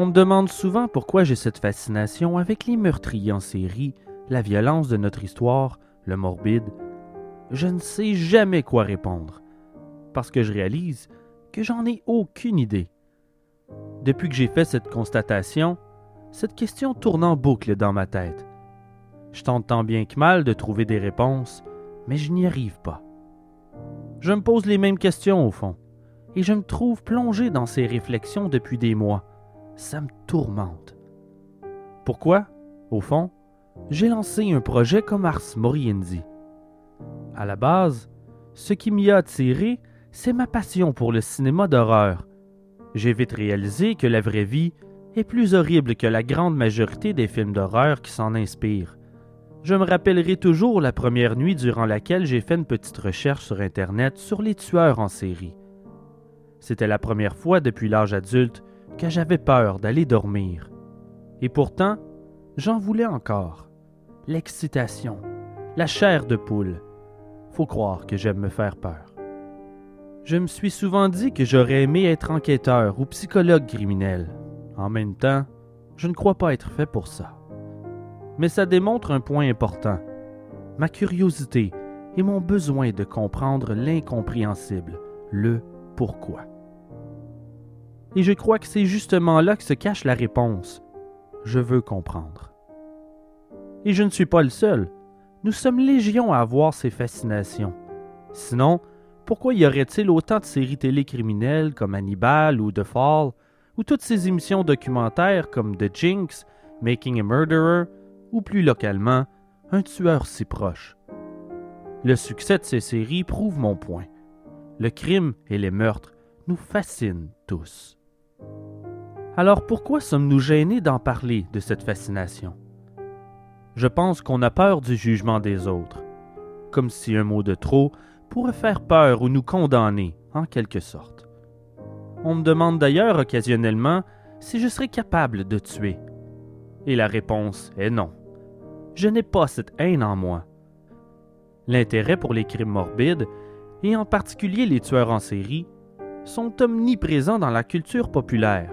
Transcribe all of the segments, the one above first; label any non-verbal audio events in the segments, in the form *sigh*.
On me demande souvent pourquoi j'ai cette fascination avec les meurtriers en série, la violence de notre histoire, le morbide. Je ne sais jamais quoi répondre, parce que je réalise que j'en ai aucune idée. Depuis que j'ai fait cette constatation, cette question tourne en boucle dans ma tête. Je tente tant bien que mal de trouver des réponses, mais je n'y arrive pas. Je me pose les mêmes questions au fond, et je me trouve plongé dans ces réflexions depuis des mois ça me tourmente. Pourquoi, au fond, j'ai lancé un projet comme Ars Moriendi. À la base, ce qui m'y a attiré, c'est ma passion pour le cinéma d'horreur. J'ai vite réalisé que la vraie vie est plus horrible que la grande majorité des films d'horreur qui s'en inspirent. Je me rappellerai toujours la première nuit durant laquelle j'ai fait une petite recherche sur Internet sur les tueurs en série. C'était la première fois depuis l'âge adulte que j'avais peur d'aller dormir. Et pourtant, j'en voulais encore. L'excitation, la chair de poule. Faut croire que j'aime me faire peur. Je me suis souvent dit que j'aurais aimé être enquêteur ou psychologue criminel. En même temps, je ne crois pas être fait pour ça. Mais ça démontre un point important. Ma curiosité et mon besoin de comprendre l'incompréhensible, le pourquoi. Et je crois que c'est justement là que se cache la réponse. Je veux comprendre. Et je ne suis pas le seul. Nous sommes légions à avoir ces fascinations. Sinon, pourquoi y aurait-il autant de séries télé criminelles comme Hannibal ou The Fall, ou toutes ces émissions documentaires comme The Jinx, Making a Murderer, ou plus localement, Un tueur si proche? Le succès de ces séries prouve mon point. Le crime et les meurtres nous fascinent tous. Alors pourquoi sommes-nous gênés d'en parler de cette fascination? Je pense qu'on a peur du jugement des autres, comme si un mot de trop pourrait faire peur ou nous condamner, en quelque sorte. On me demande d'ailleurs occasionnellement si je serais capable de tuer. Et la réponse est non. Je n'ai pas cette haine en moi. L'intérêt pour les crimes morbides, et en particulier les tueurs en série, sont omniprésents dans la culture populaire.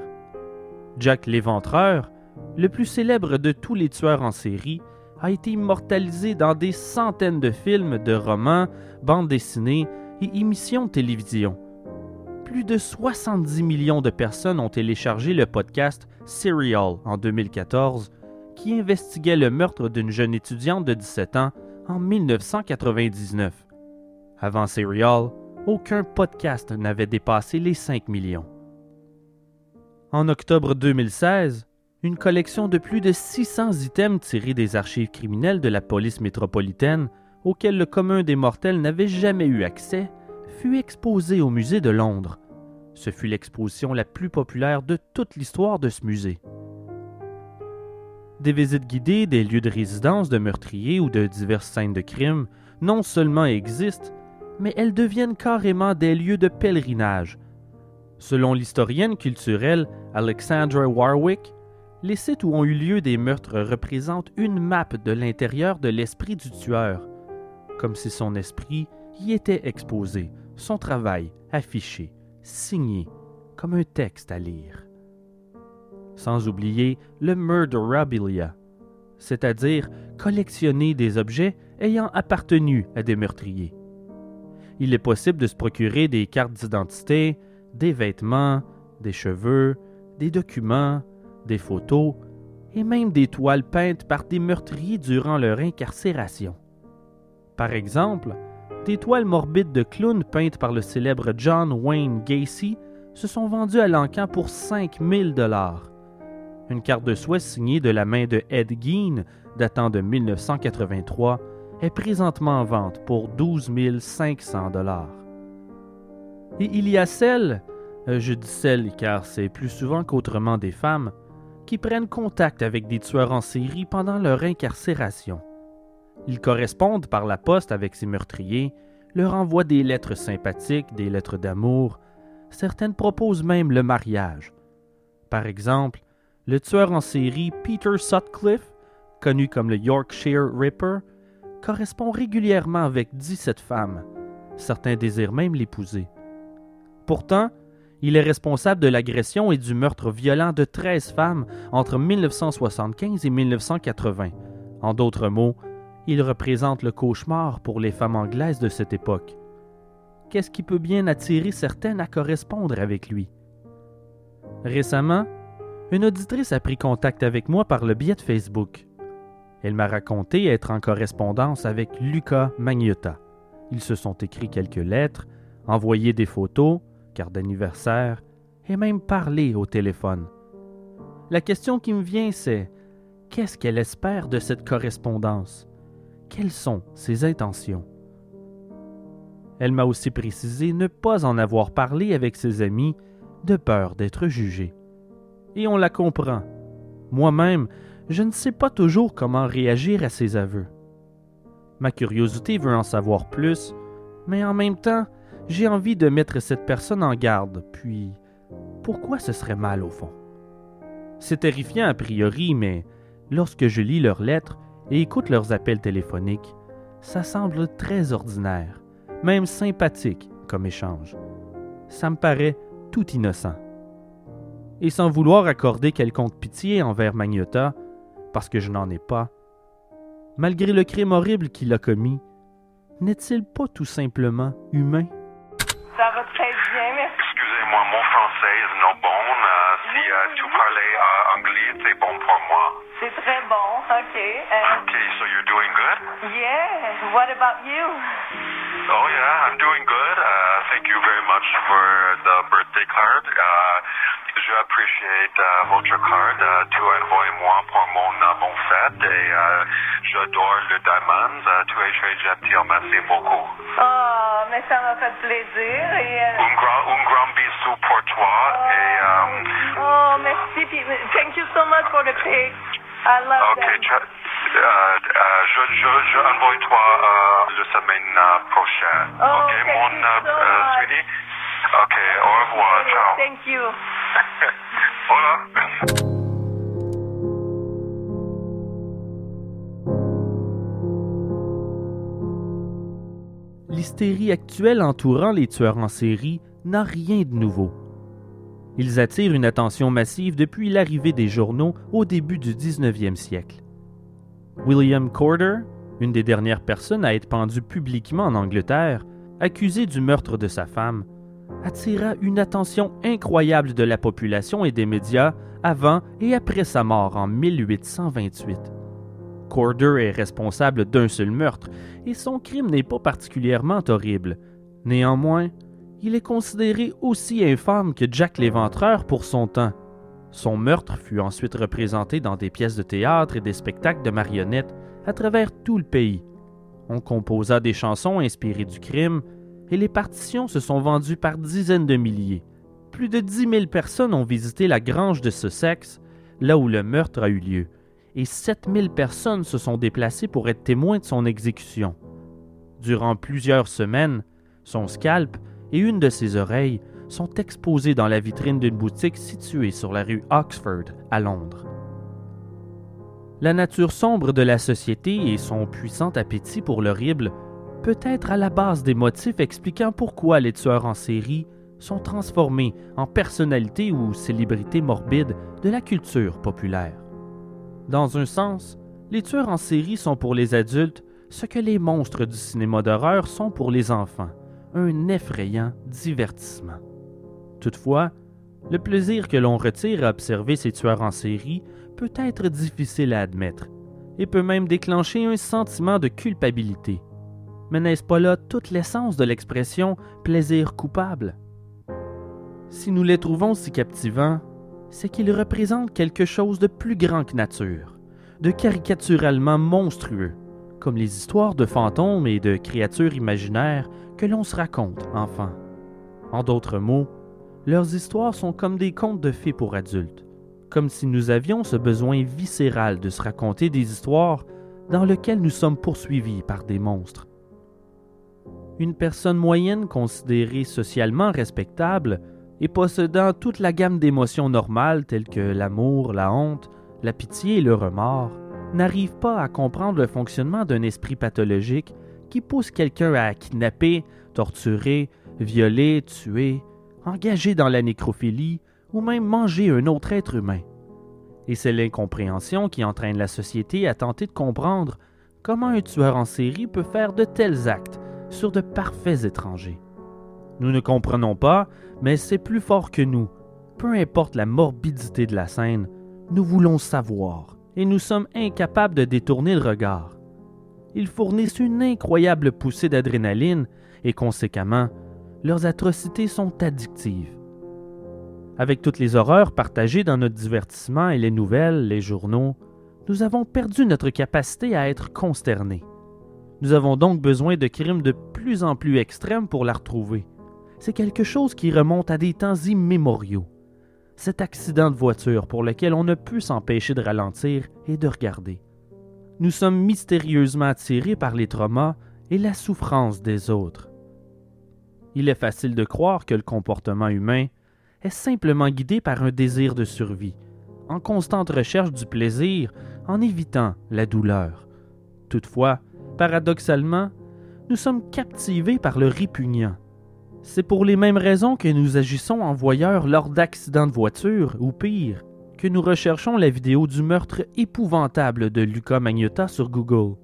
Jack l'Éventreur, le plus célèbre de tous les tueurs en série, a été immortalisé dans des centaines de films, de romans, bandes dessinées et émissions de télévision. Plus de 70 millions de personnes ont téléchargé le podcast Serial en 2014, qui investiguait le meurtre d'une jeune étudiante de 17 ans en 1999. Avant Serial, aucun podcast n'avait dépassé les 5 millions. En octobre 2016, une collection de plus de 600 items tirés des archives criminelles de la police métropolitaine, auxquels le commun des mortels n'avait jamais eu accès, fut exposée au musée de Londres. Ce fut l'exposition la plus populaire de toute l'histoire de ce musée. Des visites guidées des lieux de résidence de meurtriers ou de diverses scènes de crimes non seulement existent, mais elles deviennent carrément des lieux de pèlerinage. Selon l'historienne culturelle Alexandra Warwick, les sites où ont eu lieu des meurtres représentent une map de l'intérieur de l'esprit du tueur, comme si son esprit y était exposé, son travail affiché, signé, comme un texte à lire. Sans oublier le murderabilia, c'est-à-dire collectionner des objets ayant appartenu à des meurtriers il est possible de se procurer des cartes d'identité, des vêtements, des cheveux, des documents, des photos et même des toiles peintes par des meurtriers durant leur incarcération. Par exemple, des toiles morbides de clowns peintes par le célèbre John Wayne Gacy se sont vendues à l'encan pour 5000 dollars. Une carte de soie signée de la main de Ed Gein, datant de 1983, est présentement en vente pour 12 500 dollars. Et il y a celles, euh, je dis celles car c'est plus souvent qu'autrement des femmes, qui prennent contact avec des tueurs en série pendant leur incarcération. Ils correspondent par la poste avec ces meurtriers, leur envoient des lettres sympathiques, des lettres d'amour, certaines proposent même le mariage. Par exemple, le tueur en série Peter Sutcliffe, connu comme le Yorkshire Ripper, correspond régulièrement avec 17 femmes. Certains désirent même l'épouser. Pourtant, Il est responsable de l'agression et du meurtre violent de 13 femmes entre 1975 et 1980. En d'autres mots, il représente le cauchemar pour les femmes anglaises de cette époque. Qu'est-ce qui peut bien attirer certaines à correspondre avec lui? Récemment, une auditrice a pris contact avec moi par le biais de Facebook. Elle m'a raconté être en correspondance avec Luca Magnotta. Ils se sont écrits quelques lettres, envoyé des photos, carte d'anniversaire et même parlé au téléphone. La question qui me vient, c'est qu'est-ce qu'elle espère de cette correspondance? Quelles sont ses intentions? Elle m'a aussi précisé ne pas en avoir parlé avec ses amis de peur d'être jugée. Et on la comprend. Moi-même, je ne sais pas toujours comment réagir à ses aveux. Ma curiosité veut en savoir plus, mais en même temps, j'ai envie de mettre cette personne en garde, puis pourquoi ce serait mal au fond? C'est terrifiant a priori, mais lorsque je lis leurs lettres et écoute leurs appels téléphoniques, ça semble très ordinaire, même sympathique comme échange. Ça me paraît tout innocent. Et sans vouloir accorder quelconque pitié envers Magnota, parce que je n'en ai pas, malgré le crime horrible qu'il a commis, n'est-il pas tout simplement humain? Ça va très bien, merci. Excusez-moi, mon français est non bon. Euh, si euh, tu parlais euh, anglais, c'est bon pour moi. C'est très bon, OK. Okay, so you're doing good? yeah, what about you? Oh yeah, I'm doing good. Uh, thank you very much for the birthday card. Uh, je apprécie uh, votre carte. Uh, tu envoies moi pour mon uh, bon fête et uh, j'adore le diamond. Uh, tu es très gentil, merci beaucoup. Oh, mais ça m'a fait plaisir. Et, euh, Un grand, un grand bisou pour toi et um, oh, merci. Thank you so much for the pic. I love Ok, them. euh, euh, je, je, je envoie toi euh, la semaine euh, prochaine. Oh, ok, mon euh, so euh, sweetie. Ok, au revoir, ciao. Thank you. *laughs* Hola. L'hystérie actuelle entourant les tueurs en série n'a rien de nouveau. Ils attirent une attention massive depuis l'arrivée des journaux au début du 19e siècle. William Corder, une des dernières personnes à être pendue publiquement en Angleterre, accusé du meurtre de sa femme, attira une attention incroyable de la population et des médias avant et après sa mort en 1828. Corder est responsable d'un seul meurtre et son crime n'est pas particulièrement horrible. Néanmoins, il est considéré aussi infâme que Jack l'Éventreur pour son temps. Son meurtre fut ensuite représenté dans des pièces de théâtre et des spectacles de marionnettes à travers tout le pays. On composa des chansons inspirées du crime et les partitions se sont vendues par dizaines de milliers. Plus de dix mille personnes ont visité la grange de Sussex, là où le meurtre a eu lieu, et 7000 personnes se sont déplacées pour être témoins de son exécution. Durant plusieurs semaines, son scalp et une de ses oreilles sont exposés dans la vitrine d'une boutique située sur la rue Oxford à Londres. La nature sombre de la société et son puissant appétit pour l'horrible peut être à la base des motifs expliquant pourquoi les tueurs en série sont transformés en personnalités ou célébrités morbides de la culture populaire. Dans un sens, les tueurs en série sont pour les adultes ce que les monstres du cinéma d'horreur sont pour les enfants, un effrayant divertissement. Toutefois, le plaisir que l'on retire à observer ces tueurs en série peut être difficile à admettre et peut même déclencher un sentiment de culpabilité. Mais n'est-ce pas là toute l'essence de l'expression plaisir coupable? Si nous les trouvons si captivants, c'est qu'ils représentent quelque chose de plus grand que nature, de caricaturalement monstrueux, comme les histoires de fantômes et de créatures imaginaires que l'on se raconte enfant. En d'autres mots, leurs histoires sont comme des contes de fées pour adultes, comme si nous avions ce besoin viscéral de se raconter des histoires dans lesquelles nous sommes poursuivis par des monstres. Une personne moyenne considérée socialement respectable et possédant toute la gamme d'émotions normales telles que l'amour, la honte, la pitié et le remords, n'arrive pas à comprendre le fonctionnement d'un esprit pathologique qui pousse quelqu'un à kidnapper, torturer, violer, tuer, engager dans la nécrophilie ou même manger un autre être humain. Et c'est l'incompréhension qui entraîne la société à tenter de comprendre comment un tueur en série peut faire de tels actes sur de parfaits étrangers. Nous ne comprenons pas, mais c'est plus fort que nous. Peu importe la morbidité de la scène, nous voulons savoir, et nous sommes incapables de détourner le regard. Ils fournissent une incroyable poussée d'adrénaline, et conséquemment, leurs atrocités sont addictives. Avec toutes les horreurs partagées dans notre divertissement et les nouvelles, les journaux, nous avons perdu notre capacité à être consternés. Nous avons donc besoin de crimes de plus en plus extrêmes pour la retrouver. C'est quelque chose qui remonte à des temps immémoriaux. Cet accident de voiture pour lequel on ne peut s'empêcher de ralentir et de regarder. Nous sommes mystérieusement attirés par les traumas et la souffrance des autres. Il est facile de croire que le comportement humain est simplement guidé par un désir de survie, en constante recherche du plaisir, en évitant la douleur. Toutefois, paradoxalement, nous sommes captivés par le répugnant. C'est pour les mêmes raisons que nous agissons en voyeurs lors d'accidents de voiture, ou pire, que nous recherchons la vidéo du meurtre épouvantable de Luca Magnotta sur Google.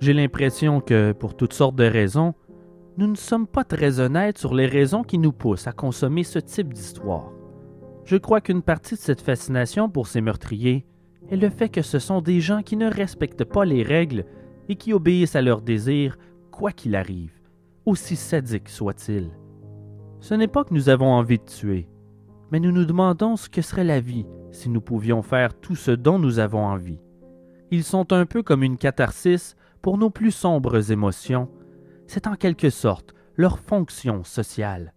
J'ai l'impression que, pour toutes sortes de raisons, nous ne sommes pas très honnêtes sur les raisons qui nous poussent à consommer ce type d'histoire. Je crois qu'une partie de cette fascination pour ces meurtriers est le fait que ce sont des gens qui ne respectent pas les règles et qui obéissent à leurs désirs quoi qu'il arrive, aussi sadiques soient-ils. Ce n'est pas que nous avons envie de tuer, mais nous nous demandons ce que serait la vie si nous pouvions faire tout ce dont nous avons envie. Ils sont un peu comme une catharsis pour nos plus sombres émotions c'est en quelque sorte leur fonction sociale.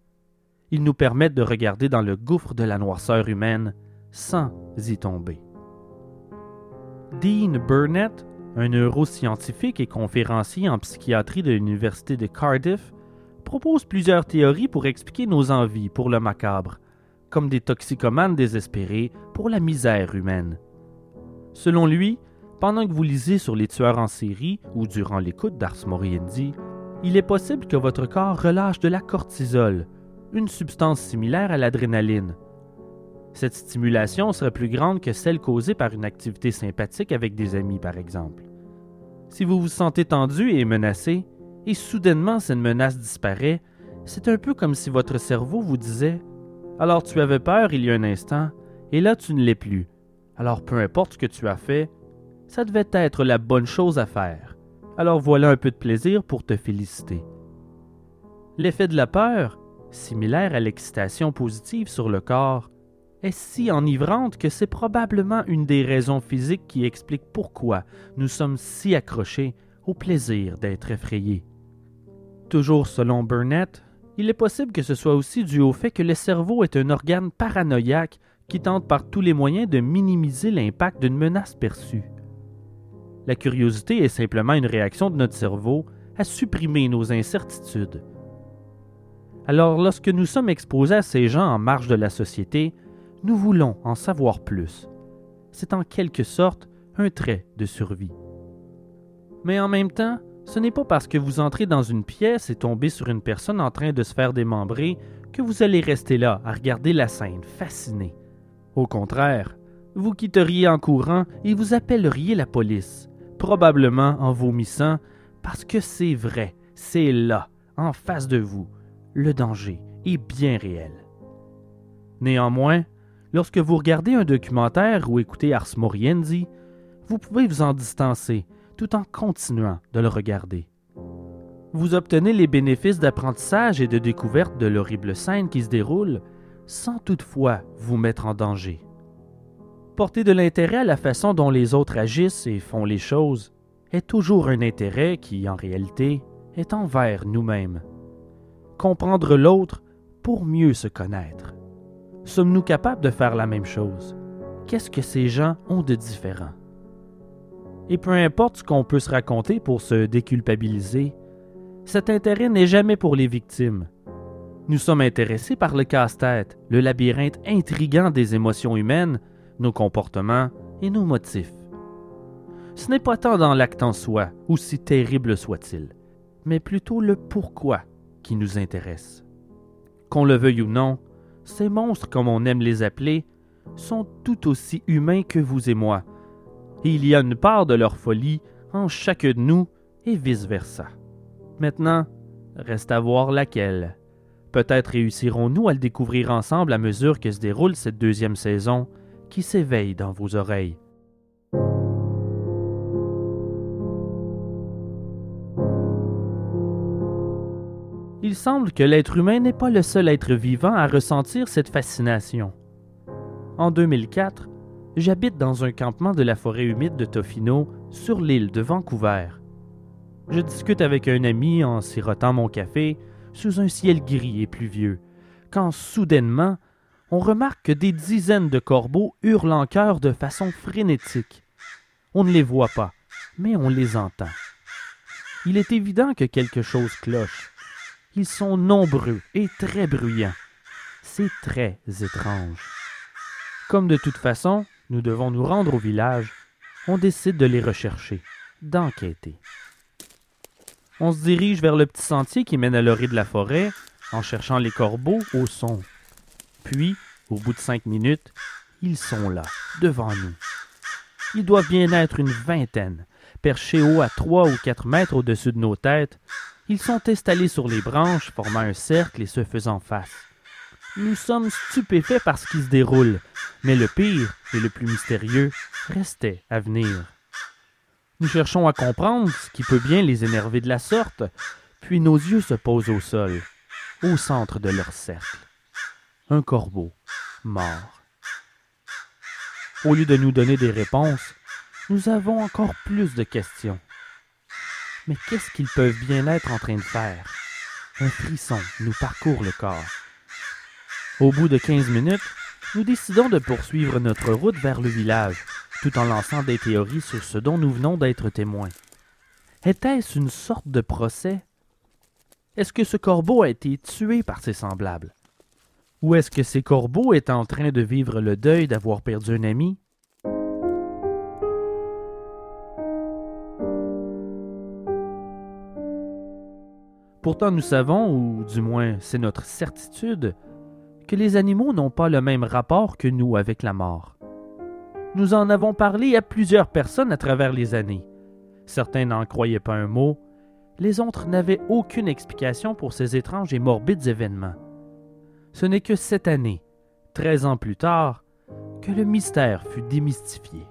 Ils nous permettent de regarder dans le gouffre de la noirceur humaine sans y tomber. Dean Burnett, un neuroscientifique et conférencier en psychiatrie de l'Université de Cardiff, propose plusieurs théories pour expliquer nos envies pour le macabre, comme des toxicomanes désespérés pour la misère humaine. Selon lui, pendant que vous lisez sur les tueurs en série ou durant l'écoute d'Ars Moriendi, il est possible que votre corps relâche de la cortisol, une substance similaire à l'adrénaline. Cette stimulation serait plus grande que celle causée par une activité sympathique avec des amis, par exemple. Si vous vous sentez tendu et menacé, et soudainement cette menace disparaît, c'est un peu comme si votre cerveau vous disait Alors tu avais peur il y a un instant, et là tu ne l'es plus. Alors peu importe ce que tu as fait, ça devait être la bonne chose à faire alors voilà un peu de plaisir pour te féliciter. L'effet de la peur, similaire à l'excitation positive sur le corps, est si enivrante que c'est probablement une des raisons physiques qui explique pourquoi nous sommes si accrochés au plaisir d'être effrayés. Toujours selon Burnett, il est possible que ce soit aussi dû au fait que le cerveau est un organe paranoïaque qui tente par tous les moyens de minimiser l'impact d'une menace perçue. La curiosité est simplement une réaction de notre cerveau à supprimer nos incertitudes. Alors lorsque nous sommes exposés à ces gens en marge de la société, nous voulons en savoir plus. C'est en quelque sorte un trait de survie. Mais en même temps, ce n'est pas parce que vous entrez dans une pièce et tombez sur une personne en train de se faire démembrer que vous allez rester là à regarder la scène, fasciné. Au contraire, vous quitteriez en courant et vous appelleriez la police probablement en vomissant, parce que c'est vrai, c'est là, en face de vous, le danger est bien réel. Néanmoins, lorsque vous regardez un documentaire ou écoutez Ars Moriendi, vous pouvez vous en distancer tout en continuant de le regarder. Vous obtenez les bénéfices d'apprentissage et de découverte de l'horrible scène qui se déroule sans toutefois vous mettre en danger porter de l'intérêt à la façon dont les autres agissent et font les choses est toujours un intérêt qui, en réalité, est envers nous-mêmes. Comprendre l'autre pour mieux se connaître. Sommes-nous capables de faire la même chose? Qu'est-ce que ces gens ont de différent? Et peu importe ce qu'on peut se raconter pour se déculpabiliser, cet intérêt n'est jamais pour les victimes. Nous sommes intéressés par le casse-tête, le labyrinthe intrigant des émotions humaines nos comportements et nos motifs. Ce n'est pas tant dans l'acte en soi, aussi terrible soit-il, mais plutôt le pourquoi qui nous intéresse. Qu'on le veuille ou non, ces monstres, comme on aime les appeler, sont tout aussi humains que vous et moi, il y a une part de leur folie en chacun de nous et vice-versa. Maintenant, reste à voir laquelle. Peut-être réussirons-nous à le découvrir ensemble à mesure que se déroule cette deuxième saison qui s'éveille dans vos oreilles. Semble que l'être humain n'est pas le seul être vivant à ressentir cette fascination. En 2004, j'habite dans un campement de la forêt humide de Tofino sur l'île de Vancouver. Je discute avec un ami en sirotant mon café sous un ciel gris et pluvieux, quand soudainement, on remarque que des dizaines de corbeaux hurlent en chœur de façon frénétique. On ne les voit pas, mais on les entend. Il est évident que quelque chose cloche. Ils sont nombreux et très bruyants. C'est très étrange. Comme de toute façon, nous devons nous rendre au village, on décide de les rechercher, d'enquêter. On se dirige vers le petit sentier qui mène à l'orée de la forêt en cherchant les corbeaux au son. Puis, au bout de cinq minutes, ils sont là, devant nous. Ils doivent bien être une vingtaine, perchés haut à trois ou quatre mètres au-dessus de nos têtes. Ils sont installés sur les branches, formant un cercle et se faisant face. Nous sommes stupéfaits par ce qui se déroule, mais le pire et le plus mystérieux restait à venir. Nous cherchons à comprendre ce qui peut bien les énerver de la sorte, puis nos yeux se posent au sol, au centre de leur cercle. Un corbeau, mort. Au lieu de nous donner des réponses, nous avons encore plus de questions. Mais qu'est-ce qu'ils peuvent bien être en train de faire? Un frisson nous parcourt le corps. Au bout de quinze minutes, nous décidons de poursuivre notre route vers le village, tout en lançant des théories sur ce dont nous venons d'être témoins. Était-ce une sorte de procès? Est-ce que ce corbeau a été tué par ses semblables? Ou est-ce que ces corbeaux est en train de vivre le deuil d'avoir perdu un ami? Pourtant nous savons, ou du moins c'est notre certitude, que les animaux n'ont pas le même rapport que nous avec la mort. Nous en avons parlé à plusieurs personnes à travers les années. Certains n'en croyaient pas un mot, les autres n'avaient aucune explication pour ces étranges et morbides événements. Ce n'est que cette année, treize ans plus tard, que le mystère fut démystifié.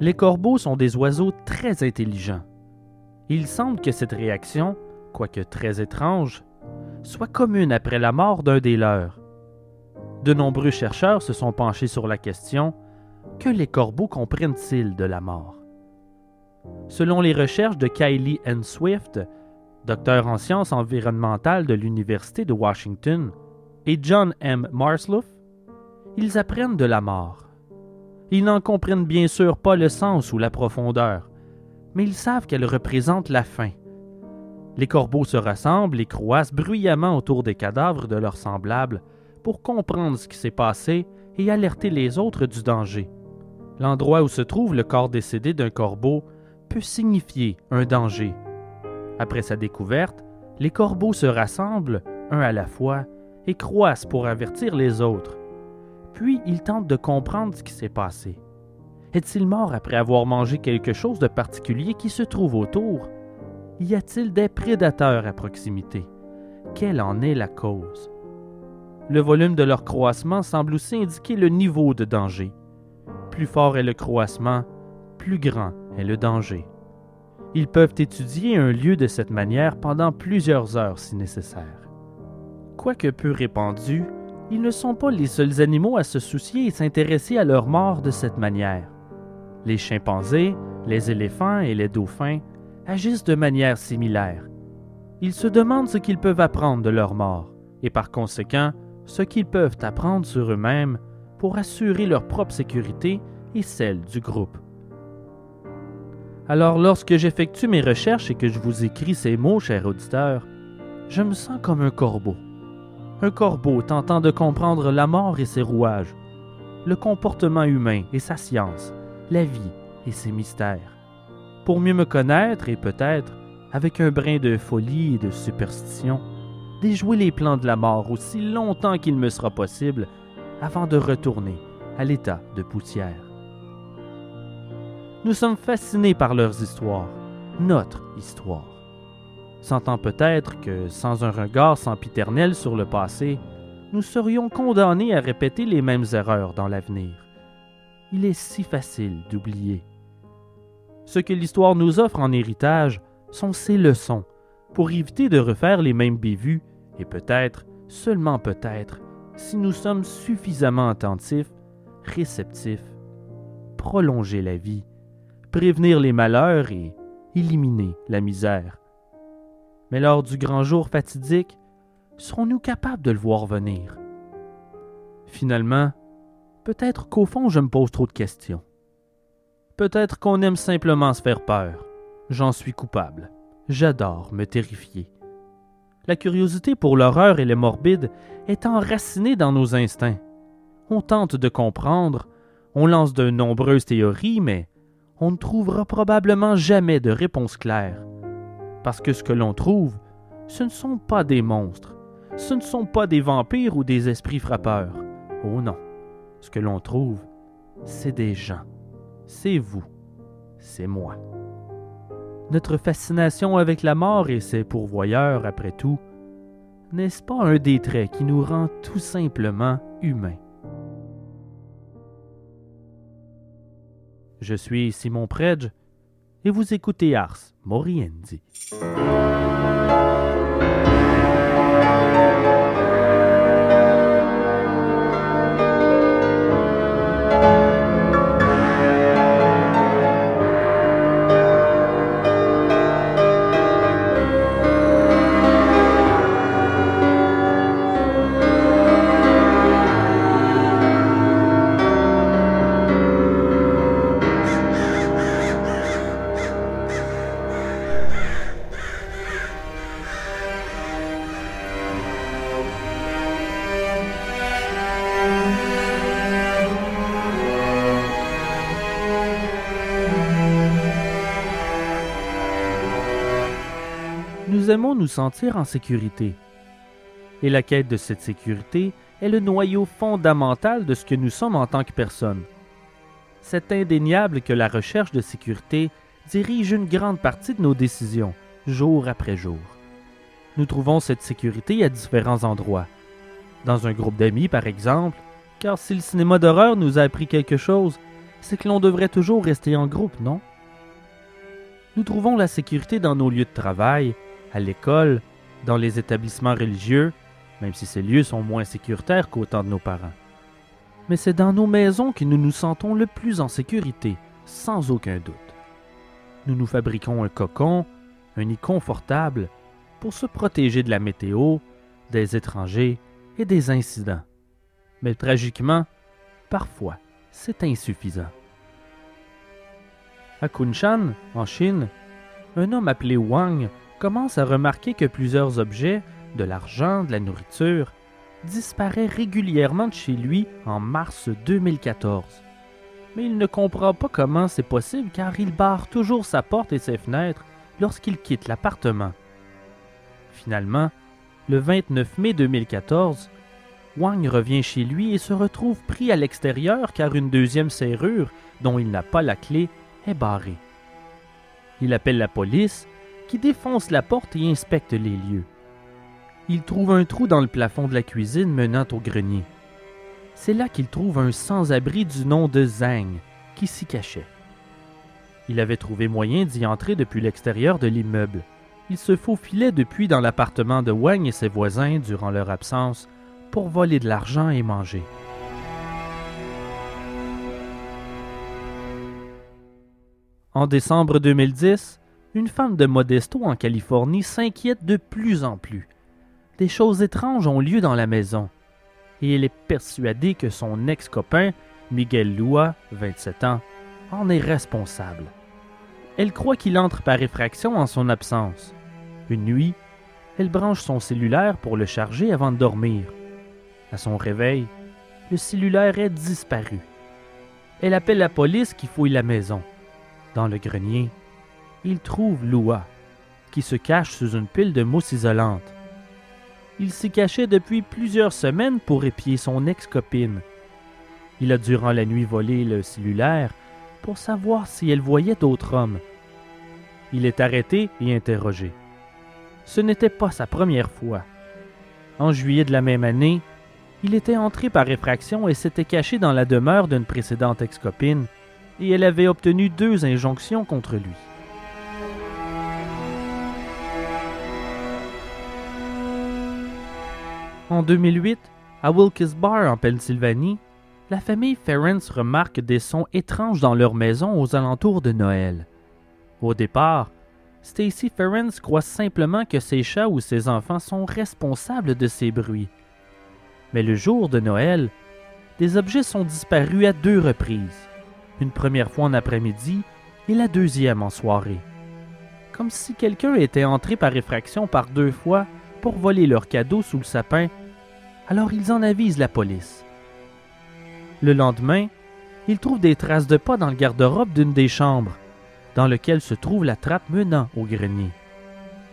Les corbeaux sont des oiseaux très intelligents. Il semble que cette réaction, quoique très étrange, soit commune après la mort d'un des leurs. De nombreux chercheurs se sont penchés sur la question que les corbeaux comprennent-ils de la mort? Selon les recherches de Kylie N. Swift, docteur en sciences environnementales de l'Université de Washington, et John M. Marsloff, ils apprennent de la mort. Ils n'en comprennent bien sûr pas le sens ou la profondeur, mais ils savent qu'elle représente la fin. Les corbeaux se rassemblent et croissent bruyamment autour des cadavres de leurs semblables pour comprendre ce qui s'est passé et alerter les autres du danger. L'endroit où se trouve le corps décédé d'un corbeau peut signifier un danger. Après sa découverte, les corbeaux se rassemblent, un à la fois, et croissent pour avertir les autres. Puis ils tentent de comprendre ce qui s'est passé. Est-il mort après avoir mangé quelque chose de particulier qui se trouve autour? Y a-t-il des prédateurs à proximité? Quelle en est la cause? Le volume de leur croissement semble aussi indiquer le niveau de danger. Plus fort est le croissement, plus grand est le danger. Ils peuvent étudier un lieu de cette manière pendant plusieurs heures si nécessaire. Quoique peu répandus, ils ne sont pas les seuls animaux à se soucier et s'intéresser à leur mort de cette manière. Les chimpanzés, les éléphants et les dauphins agissent de manière similaire. Ils se demandent ce qu'ils peuvent apprendre de leur mort, et par conséquent, ce qu'ils peuvent apprendre sur eux-mêmes pour assurer leur propre sécurité et celle du groupe. Alors lorsque j'effectue mes recherches et que je vous écris ces mots, cher auditeur, je me sens comme un corbeau. Un corbeau tentant de comprendre la mort et ses rouages, le comportement humain et sa science, la vie et ses mystères. Pour mieux me connaître et peut-être, avec un brin de folie et de superstition, déjouer les plans de la mort aussi longtemps qu'il me sera possible avant de retourner à l'état de poussière. Nous sommes fascinés par leurs histoires, notre histoire, sentant peut-être que sans un regard sempiternel sur le passé, nous serions condamnés à répéter les mêmes erreurs dans l'avenir. Il est si facile d'oublier. Ce que l'histoire nous offre en héritage sont ses leçons, pour éviter de refaire les mêmes bévues, et peut-être, seulement peut-être, si nous sommes suffisamment attentifs, réceptifs, prolonger la vie, prévenir les malheurs et éliminer la misère. Mais lors du grand jour fatidique, serons-nous capables de le voir venir? Finalement, peut-être qu'au fond je me pose trop de questions. Peut-être qu'on aime simplement se faire peur. J'en suis coupable. J'adore me terrifier. La curiosité pour l'horreur et le morbide est enracinée dans nos instincts. On tente de comprendre, on lance de nombreuses théories, mais on ne trouvera probablement jamais de réponse claire. Parce que ce que l'on trouve, ce ne sont pas des monstres, ce ne sont pas des vampires ou des esprits frappeurs. Oh non, ce que l'on trouve, c'est des gens. C'est vous, c'est moi. Notre fascination avec la mort et ses pourvoyeurs, après tout, n'est-ce pas un des qui nous rend tout simplement humains? Je suis Simon Predge et vous écoutez Ars Moriendi. Sentir en sécurité. Et la quête de cette sécurité est le noyau fondamental de ce que nous sommes en tant que personne. C'est indéniable que la recherche de sécurité dirige une grande partie de nos décisions, jour après jour. Nous trouvons cette sécurité à différents endroits. Dans un groupe d'amis, par exemple, car si le cinéma d'horreur nous a appris quelque chose, c'est que l'on devrait toujours rester en groupe, non? Nous trouvons la sécurité dans nos lieux de travail, à l'école, dans les établissements religieux, même si ces lieux sont moins sécuritaires qu'au temps de nos parents. Mais c'est dans nos maisons que nous nous sentons le plus en sécurité, sans aucun doute. Nous nous fabriquons un cocon, un nid confortable, pour se protéger de la météo, des étrangers et des incidents. Mais tragiquement, parfois, c'est insuffisant. À Kunshan, en Chine, un homme appelé Wang commence à remarquer que plusieurs objets, de l'argent, de la nourriture, disparaissent régulièrement de chez lui en mars 2014. Mais il ne comprend pas comment c'est possible car il barre toujours sa porte et ses fenêtres lorsqu'il quitte l'appartement. Finalement, le 29 mai 2014, Wang revient chez lui et se retrouve pris à l'extérieur car une deuxième serrure, dont il n'a pas la clé, est barrée. Il appelle la police qui défonce la porte et inspecte les lieux. Il trouve un trou dans le plafond de la cuisine menant au grenier. C'est là qu'il trouve un sans-abri du nom de Zhang qui s'y cachait. Il avait trouvé moyen d'y entrer depuis l'extérieur de l'immeuble. Il se faufilait depuis dans l'appartement de Wang et ses voisins durant leur absence pour voler de l'argent et manger. En décembre 2010, une femme de Modesto en Californie s'inquiète de plus en plus. Des choses étranges ont lieu dans la maison, et elle est persuadée que son ex-copain, Miguel Lua, 27 ans, en est responsable. Elle croit qu'il entre par effraction en son absence. Une nuit, elle branche son cellulaire pour le charger avant de dormir. À son réveil, le cellulaire est disparu. Elle appelle la police qui fouille la maison. Dans le grenier, il trouve Lua, qui se cache sous une pile de mousse isolante. Il s'y cachait depuis plusieurs semaines pour épier son ex-copine. Il a durant la nuit volé le cellulaire pour savoir si elle voyait d'autres hommes. Il est arrêté et interrogé. Ce n'était pas sa première fois. En juillet de la même année, il était entré par effraction et s'était caché dans la demeure d'une précédente ex-copine, et elle avait obtenu deux injonctions contre lui. En 2008, à Wilkes Bar en Pennsylvanie, la famille Ferrens remarque des sons étranges dans leur maison aux alentours de Noël. Au départ, Stacy Ferrens croit simplement que ses chats ou ses enfants sont responsables de ces bruits. Mais le jour de Noël, des objets sont disparus à deux reprises, une première fois en après-midi et la deuxième en soirée. Comme si quelqu'un était entré par effraction par deux fois pour voler leurs cadeaux sous le sapin, alors ils en avisent la police. Le lendemain, ils trouvent des traces de pas dans le garde-robe d'une des chambres, dans lequel se trouve la trappe menant au grenier.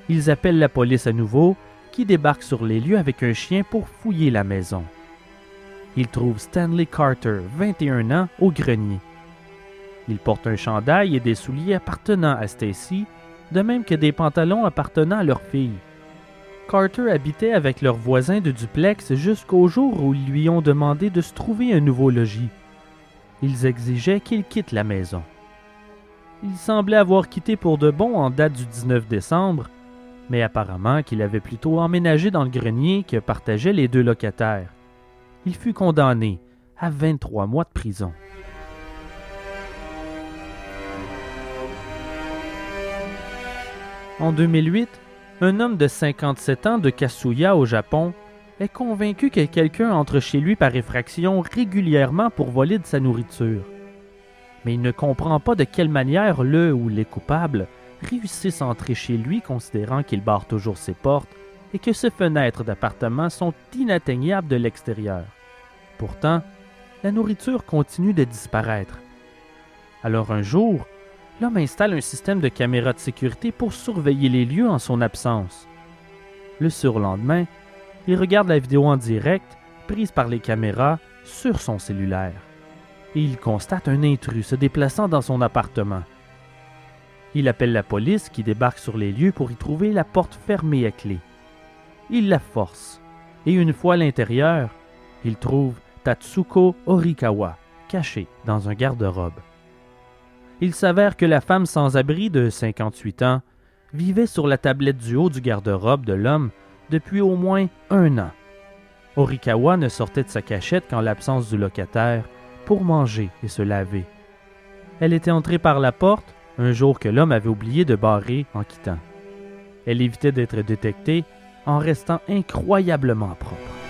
Ils appellent la police à nouveau, qui débarque sur les lieux avec un chien pour fouiller la maison. Ils trouvent Stanley Carter, 21 ans, au grenier. Il porte un chandail et des souliers appartenant à Stacy, de même que des pantalons appartenant à leur fille. Carter habitait avec leurs voisins de duplex jusqu'au jour où ils lui ont demandé de se trouver un nouveau logis. Ils exigeaient qu'il quitte la maison. Il semblait avoir quitté pour de bon en date du 19 décembre, mais apparemment qu'il avait plutôt emménagé dans le grenier que partageaient les deux locataires. Il fut condamné à 23 mois de prison. En 2008, un homme de 57 ans de Kasuya au Japon est convaincu que quelqu'un entre chez lui par effraction régulièrement pour voler de sa nourriture. Mais il ne comprend pas de quelle manière le ou les coupables réussissent à entrer chez lui considérant qu'il barre toujours ses portes et que ses fenêtres d'appartement sont inatteignables de l'extérieur. Pourtant, la nourriture continue de disparaître. Alors un jour, l'homme installe un système de caméras de sécurité pour surveiller les lieux en son absence. Le surlendemain, il regarde la vidéo en direct prise par les caméras sur son cellulaire et il constate un intrus se déplaçant dans son appartement. Il appelle la police qui débarque sur les lieux pour y trouver la porte fermée à clé. Il la force et une fois à l'intérieur, il trouve Tatsuko Orikawa caché dans un garde-robe il s'avère que la femme sans abri de 58 ans vivait sur la tablette du haut du garde-robe de l'homme depuis au moins un an. Orikawa ne sortait de sa cachette qu'en l'absence du locataire pour manger et se laver. Elle était entrée par la porte un jour que l'homme avait oublié de barrer en quittant. Elle évitait d'être détectée en restant incroyablement propre.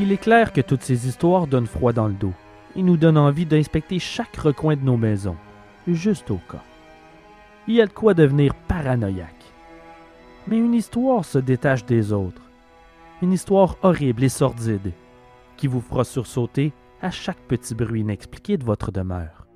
Il est clair que toutes ces histoires donnent froid dans le dos et nous donnent envie d'inspecter chaque recoin de nos maisons, juste au cas. Il y a de quoi devenir paranoïaque. Mais une histoire se détache des autres. Une histoire horrible et sordide qui vous fera sursauter à chaque petit bruit inexpliqué de votre demeure.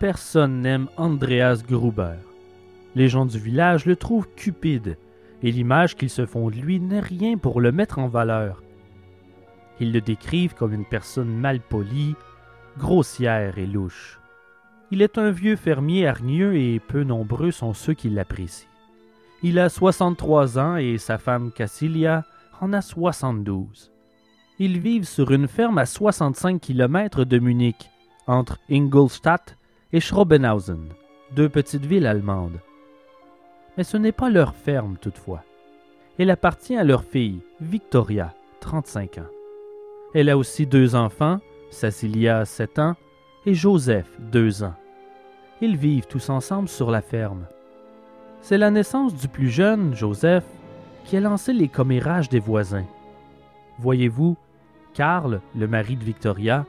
Personne n'aime Andreas Gruber. Les gens du village le trouvent cupide, et l'image qu'ils se font de lui n'est rien pour le mettre en valeur. Ils le décrivent comme une personne mal polie, grossière et louche. Il est un vieux fermier hargneux et peu nombreux sont ceux qui l'apprécient. Il a 63 ans et sa femme Cassilia en a 72. Ils vivent sur une ferme à 65 km de Munich, entre Ingolstadt et Schrobenhausen, deux petites villes allemandes. Mais ce n'est pas leur ferme toutefois. Elle appartient à leur fille, Victoria, 35 ans. Elle a aussi deux enfants, Cecilia, 7 ans, et Joseph, 2 ans. Ils vivent tous ensemble sur la ferme. C'est la naissance du plus jeune, Joseph, qui a lancé les commérages des voisins. Voyez-vous, Karl, le mari de Victoria,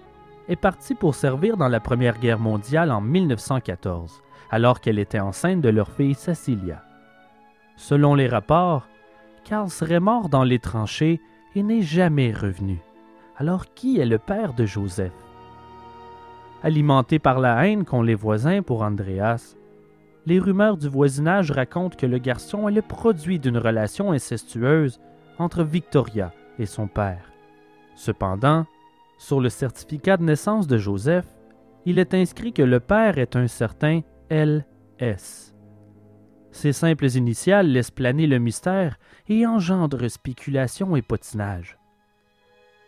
est parti pour servir dans la Première Guerre mondiale en 1914, alors qu'elle était enceinte de leur fille Cecilia. Selon les rapports, Carl serait mort dans les tranchées et n'est jamais revenu. Alors qui est le père de Joseph? Alimenté par la haine qu'ont les voisins pour Andreas, les rumeurs du voisinage racontent que le garçon est le produit d'une relation incestueuse entre Victoria et son père. Cependant, sur le certificat de naissance de Joseph, il est inscrit que le père est un certain L.S. Ces simples initiales laissent planer le mystère et engendrent spéculation et potinage.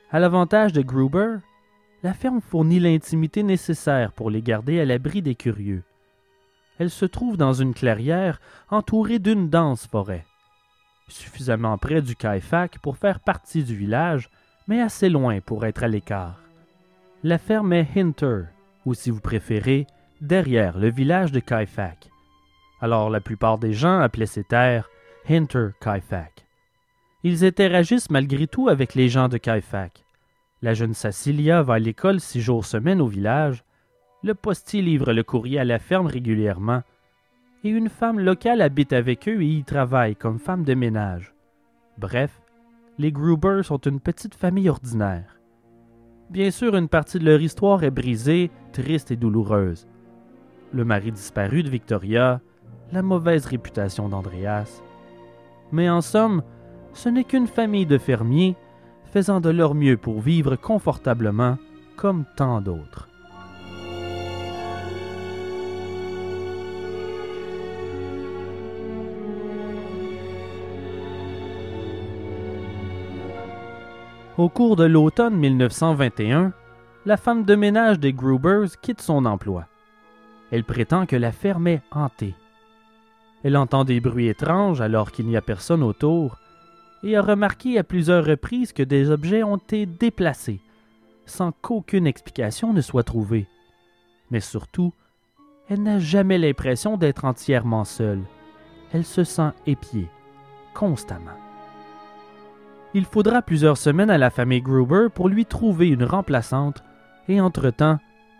À l'avantage de Gruber, la ferme fournit l'intimité nécessaire pour les garder à l'abri des curieux. Elle se trouve dans une clairière entourée d'une dense forêt, suffisamment près du Kaifak pour faire partie du village, mais assez loin pour être à l'écart. La ferme est Hinter, ou si vous préférez, derrière le village de Kaifak. Alors la plupart des gens appelaient ces terres Hinter Kaifak. Ils interagissaient malgré tout avec les gens de Kaifak. La jeune Cecilia va à l'école six jours semaine au village. Le postier livre le courrier à la ferme régulièrement. Et une femme locale habite avec eux et y travaille comme femme de ménage. Bref, les Gruber sont une petite famille ordinaire. Bien sûr, une partie de leur histoire est brisée, triste et douloureuse. Le mari disparu de Victoria, la mauvaise réputation d'Andreas. Mais en somme, ce n'est qu'une famille de fermiers faisant de leur mieux pour vivre confortablement comme tant d'autres. Au cours de l'automne 1921, la femme de ménage des Grubers quitte son emploi. Elle prétend que la ferme est hantée. Elle entend des bruits étranges alors qu'il n'y a personne autour et a remarqué à plusieurs reprises que des objets ont été déplacés sans qu'aucune explication ne soit trouvée. Mais surtout, elle n'a jamais l'impression d'être entièrement seule. Elle se sent épiée, constamment. Il faudra plusieurs semaines à la famille Gruber pour lui trouver une remplaçante, et entre-temps,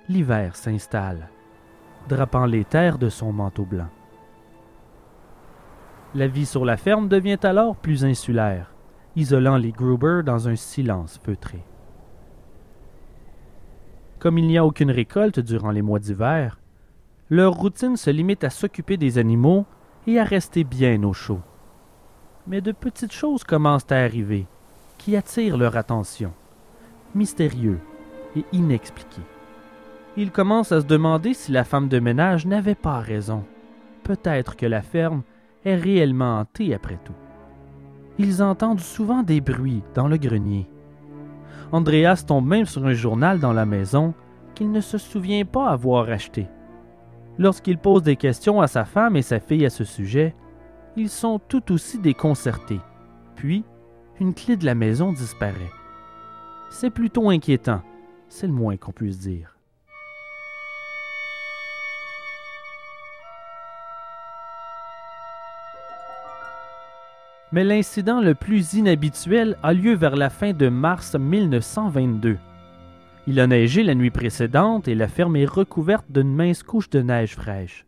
l'hiver s'installe, drapant les terres de son manteau blanc. La vie sur la ferme devient alors plus insulaire, isolant les Gruber dans un silence feutré. Comme il n'y a aucune récolte durant les mois d'hiver, leur routine se limite à s'occuper des animaux et à rester bien au chaud. Mais de petites choses commencent à arriver, qui attirent leur attention, mystérieux et inexpliqués. Ils commencent à se demander si la femme de ménage n'avait pas raison. Peut-être que la ferme est réellement hanté après tout. Ils entendent souvent des bruits dans le grenier. Andreas tombe même sur un journal dans la maison qu'il ne se souvient pas avoir acheté. Lorsqu'il pose des questions à sa femme et sa fille à ce sujet, ils sont tout aussi déconcertés. Puis, une clé de la maison disparaît. C'est plutôt inquiétant, c'est le moins qu'on puisse dire. mais l'incident le plus inhabituel a lieu vers la fin de mars 1922. Il a neigé la nuit précédente et la ferme est recouverte d'une mince couche de neige fraîche.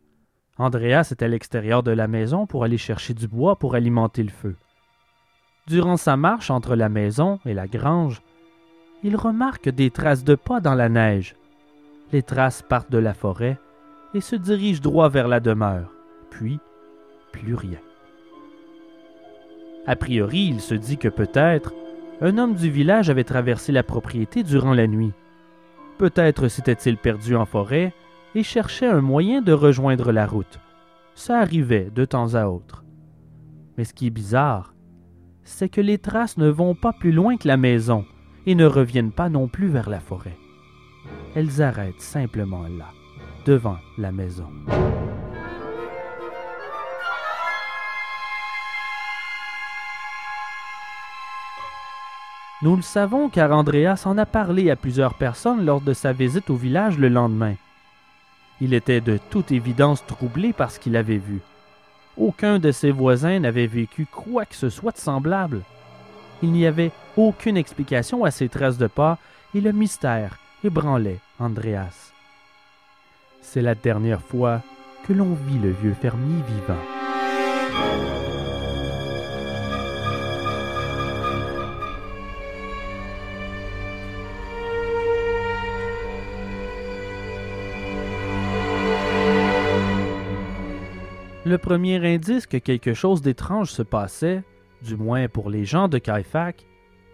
Andreas est à l'extérieur de la maison pour aller chercher du bois pour alimenter le feu. Durant sa marche entre la maison et la grange, il remarque des traces de pas dans la neige. Les traces partent de la forêt et se dirigent droit vers la demeure, puis plus rien. A priori, il se dit que peut-être un homme du village avait traversé la propriété durant la nuit. Peut-être s'était-il perdu en forêt et cherchait un moyen de rejoindre la route. Ça arrivait de temps à autre. Mais ce qui est bizarre, c'est que les traces ne vont pas plus loin que la maison et ne reviennent pas non plus vers la forêt. Elles arrêtent simplement là, devant la maison. Nous le savons car Andreas en a parlé à plusieurs personnes lors de sa visite au village le lendemain. Il était de toute évidence troublé par ce qu'il avait vu. Aucun de ses voisins n'avait vécu quoi que ce soit de semblable. Il n'y avait aucune explication à ces traces de pas et le mystère ébranlait Andreas. C'est la dernière fois que l'on vit le vieux fermier vivant. Le premier indice que quelque chose d'étrange se passait, du moins pour les gens de Kaifac,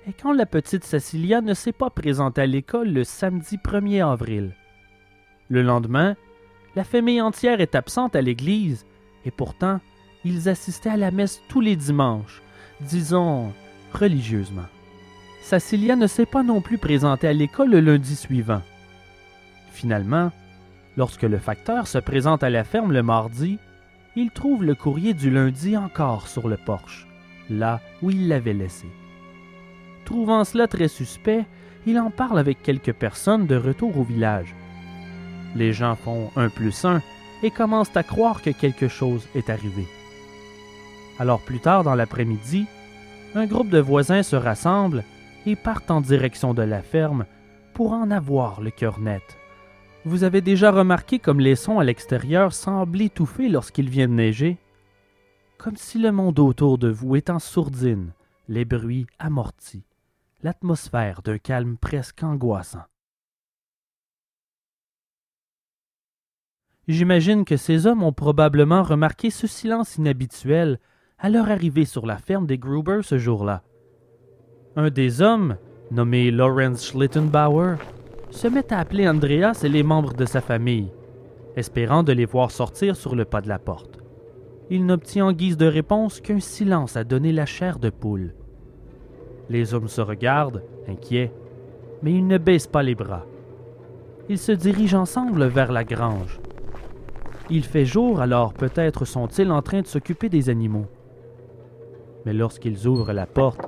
est quand la petite Cecilia ne s'est pas présentée à l'école le samedi 1er avril. Le lendemain, la famille entière est absente à l'église, et pourtant, ils assistaient à la messe tous les dimanches, disons religieusement. Cecilia ne s'est pas non plus présentée à l'école le lundi suivant. Finalement, lorsque le facteur se présente à la ferme le mardi, il trouve le courrier du lundi encore sur le porche, là où il l'avait laissé. Trouvant cela très suspect, il en parle avec quelques personnes de retour au village. Les gens font un plus un et commencent à croire que quelque chose est arrivé. Alors plus tard dans l'après-midi, un groupe de voisins se rassemble et partent en direction de la ferme pour en avoir le cœur net. Vous avez déjà remarqué comme les sons à l'extérieur semblent étouffer lorsqu'il vient de neiger? Comme si le monde autour de vous est en sourdine, les bruits amortis, l'atmosphère d'un calme presque angoissant. J'imagine que ces hommes ont probablement remarqué ce silence inhabituel à leur arrivée sur la ferme des Gruber ce jour-là. Un des hommes, nommé Lawrence Schlittenbauer, se met à appeler Andreas et les membres de sa famille, espérant de les voir sortir sur le pas de la porte. Il n'obtient en guise de réponse qu'un silence à donner la chair de poule. Les hommes se regardent, inquiets, mais ils ne baissent pas les bras. Ils se dirigent ensemble vers la grange. Il fait jour, alors peut-être sont-ils en train de s'occuper des animaux. Mais lorsqu'ils ouvrent la porte,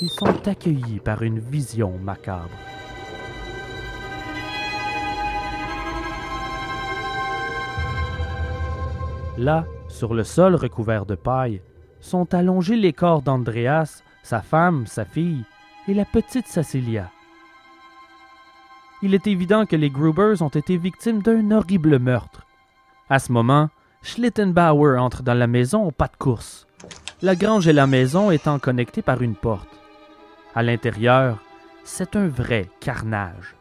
ils sont accueillis par une vision macabre. Là, sur le sol recouvert de paille, sont allongés les corps d'Andreas, sa femme, sa fille et la petite Cecilia. Il est évident que les Grubers ont été victimes d'un horrible meurtre. À ce moment, Schlittenbauer entre dans la maison au pas de course, la grange et la maison étant connectées par une porte. À l'intérieur, c'est un vrai carnage.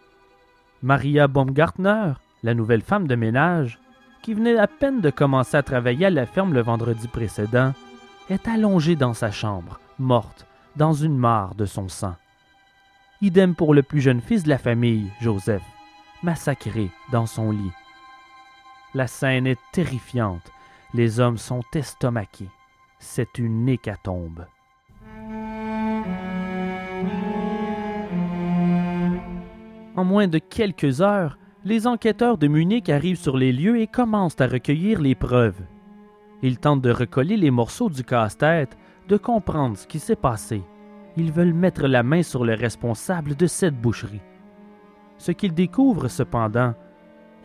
Maria Baumgartner, la nouvelle femme de ménage, qui venait à peine de commencer à travailler à la ferme le vendredi précédent, est allongée dans sa chambre, morte, dans une mare de son sang. Idem pour le plus jeune fils de la famille, Joseph, massacré dans son lit. La scène est terrifiante. Les hommes sont estomaqués. C'est une hécatombe. En moins de quelques heures, les enquêteurs de Munich arrivent sur les lieux et commencent à recueillir les preuves. Ils tentent de recoller les morceaux du casse-tête, de comprendre ce qui s'est passé. Ils veulent mettre la main sur le responsable de cette boucherie. Ce qu'ils découvrent, cependant,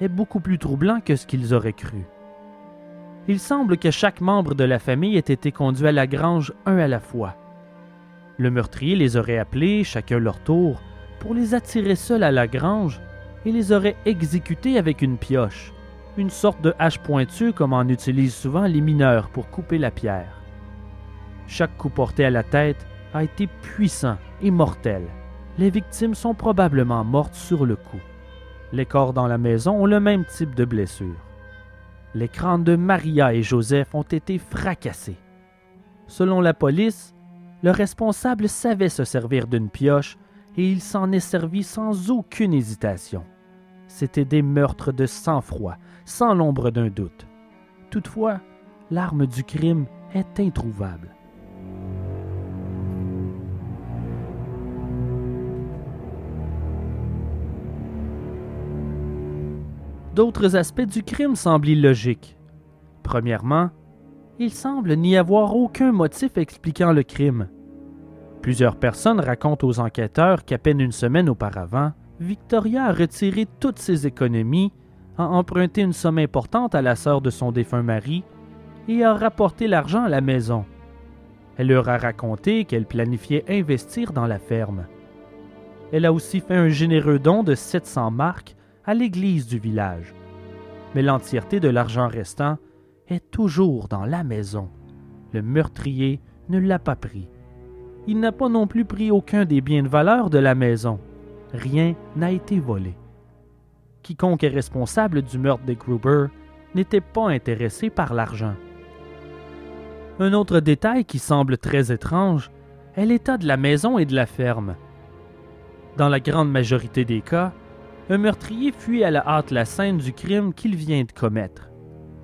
est beaucoup plus troublant que ce qu'ils auraient cru. Il semble que chaque membre de la famille ait été conduit à la grange un à la fois. Le meurtrier les aurait appelés, chacun leur tour, pour les attirer seuls à la grange et les aurait exécutés avec une pioche, une sorte de hache pointue comme en utilisent souvent les mineurs pour couper la pierre. Chaque coup porté à la tête a été puissant et mortel. Les victimes sont probablement mortes sur le coup. Les corps dans la maison ont le même type de blessure. Les crânes de Maria et Joseph ont été fracassés. Selon la police, le responsable savait se servir d'une pioche et il s'en est servi sans aucune hésitation. C'étaient des meurtres de sang-froid, sans l'ombre d'un doute. Toutefois, l'arme du crime est introuvable. D'autres aspects du crime semblent illogiques. Premièrement, il semble n'y avoir aucun motif expliquant le crime. Plusieurs personnes racontent aux enquêteurs qu'à peine une semaine auparavant, Victoria a retiré toutes ses économies, a emprunté une somme importante à la sœur de son défunt mari et a rapporté l'argent à la maison. Elle leur a raconté qu'elle planifiait investir dans la ferme. Elle a aussi fait un généreux don de 700 marques à l'église du village. mais l'entièreté de l'argent restant est toujours dans la maison. Le meurtrier ne l'a pas pris. Il n'a pas non plus pris aucun des biens de valeur de la maison. Rien n'a été volé. Quiconque est responsable du meurtre de Gruber n'était pas intéressé par l'argent. Un autre détail qui semble très étrange est l'état de la maison et de la ferme. Dans la grande majorité des cas, un meurtrier fuit à la hâte la scène du crime qu'il vient de commettre.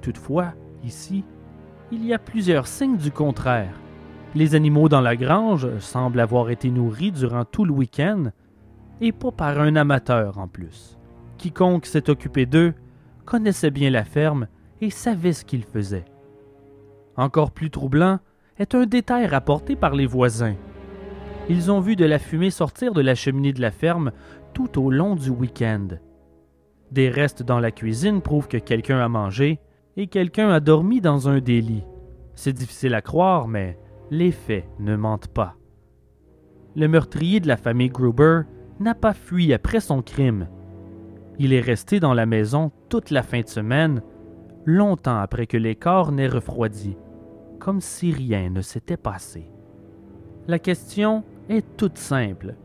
Toutefois, ici, il y a plusieurs signes du contraire. Les animaux dans la grange semblent avoir été nourris durant tout le week-end, et pas par un amateur en plus. Quiconque s'est occupé d'eux connaissait bien la ferme et savait ce qu'il faisait. Encore plus troublant est un détail rapporté par les voisins. Ils ont vu de la fumée sortir de la cheminée de la ferme tout au long du week-end. Des restes dans la cuisine prouvent que quelqu'un a mangé et quelqu'un a dormi dans un des lits. C'est difficile à croire, mais les faits ne mentent pas. Le meurtrier de la famille Gruber n'a pas fui après son crime. Il est resté dans la maison toute la fin de semaine, longtemps après que les corps n'aient refroidi, comme si rien ne s'était passé. La question est toute simple.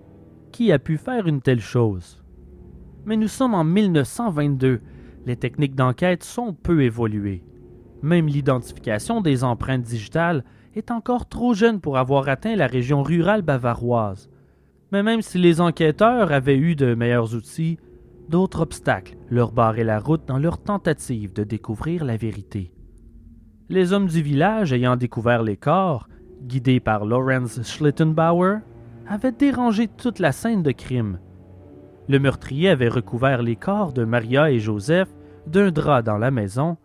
Qui a pu faire une telle chose? Mais nous sommes en 1922. Les techniques d'enquête sont peu évoluées. Même l'identification des empreintes digitales est encore trop jeune pour avoir atteint la région rurale bavaroise. Mais même si les enquêteurs avaient eu de meilleurs outils, d'autres obstacles leur barraient la route dans leur tentative de découvrir la vérité. Les hommes du village ayant découvert les corps, guidés par Lorenz Schlittenbauer, avaient dérangé toute la scène de crime. Le meurtrier avait recouvert les corps de Maria et Joseph d'un drap dans la maison,